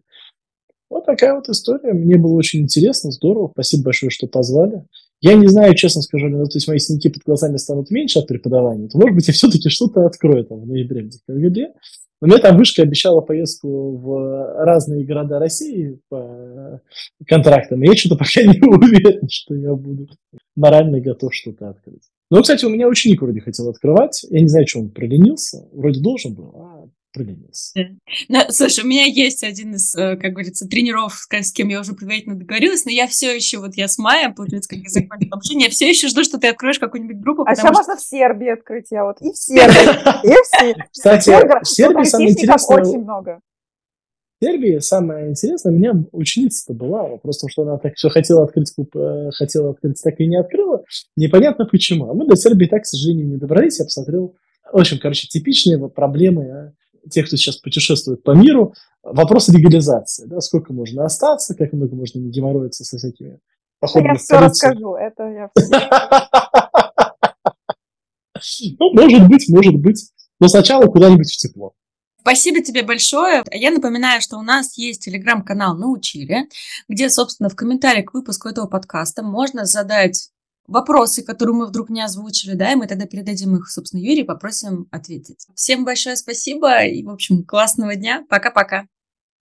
Вот такая вот история. Мне было очень интересно, здорово. Спасибо большое, что позвали. Я не знаю, честно скажу, но то есть мои синяки под глазами станут меньше от преподавания, то, может быть, я все-таки что-то открою там в ноябре, в декабре. Но мне там вышка обещала поездку в разные города России по контрактам, я что-то пока (laughs) не уверен, что я буду морально готов что-то открыть. Ну, кстати, у меня ученик вроде хотел открывать. Я не знаю, что он проленился. Вроде должен был, а проленился. Ну, слушай, у меня есть один из, э, как говорится, тренеров, с кем я уже предварительно договорилась, но я все еще, вот я с мая, получается, как я закончила общение, я все еще жду, что ты откроешь какую-нибудь группу. А сейчас что... можно в Сербии открыть, я вот, и в (laughs) Сербии, и в Сербии. Кстати, в Сербии самое интересное... очень много. Сербии самое интересное, у меня ученица-то была, просто что она так все хотела открыть, э, хотела открыть, так и не открыла. Непонятно почему. А мы до Сербии так, к сожалению, не добрались. Я посмотрел, в общем, короче, типичные проблемы а, тех, кто сейчас путешествует по миру. Вопрос легализации. Да, сколько можно остаться, как много можно не геморроиться со всякими походами Я все расскажу, это я (laughs) Ну, может быть, может быть. Но сначала куда-нибудь в тепло. Спасибо тебе большое. Я напоминаю, что у нас есть телеграм-канал «Научили», где, собственно, в комментариях к выпуску этого подкаста можно задать вопросы, которые мы вдруг не озвучили, да, и мы тогда передадим их, собственно, Юрию, попросим ответить. Всем большое спасибо и, в общем, классного дня. Пока-пока.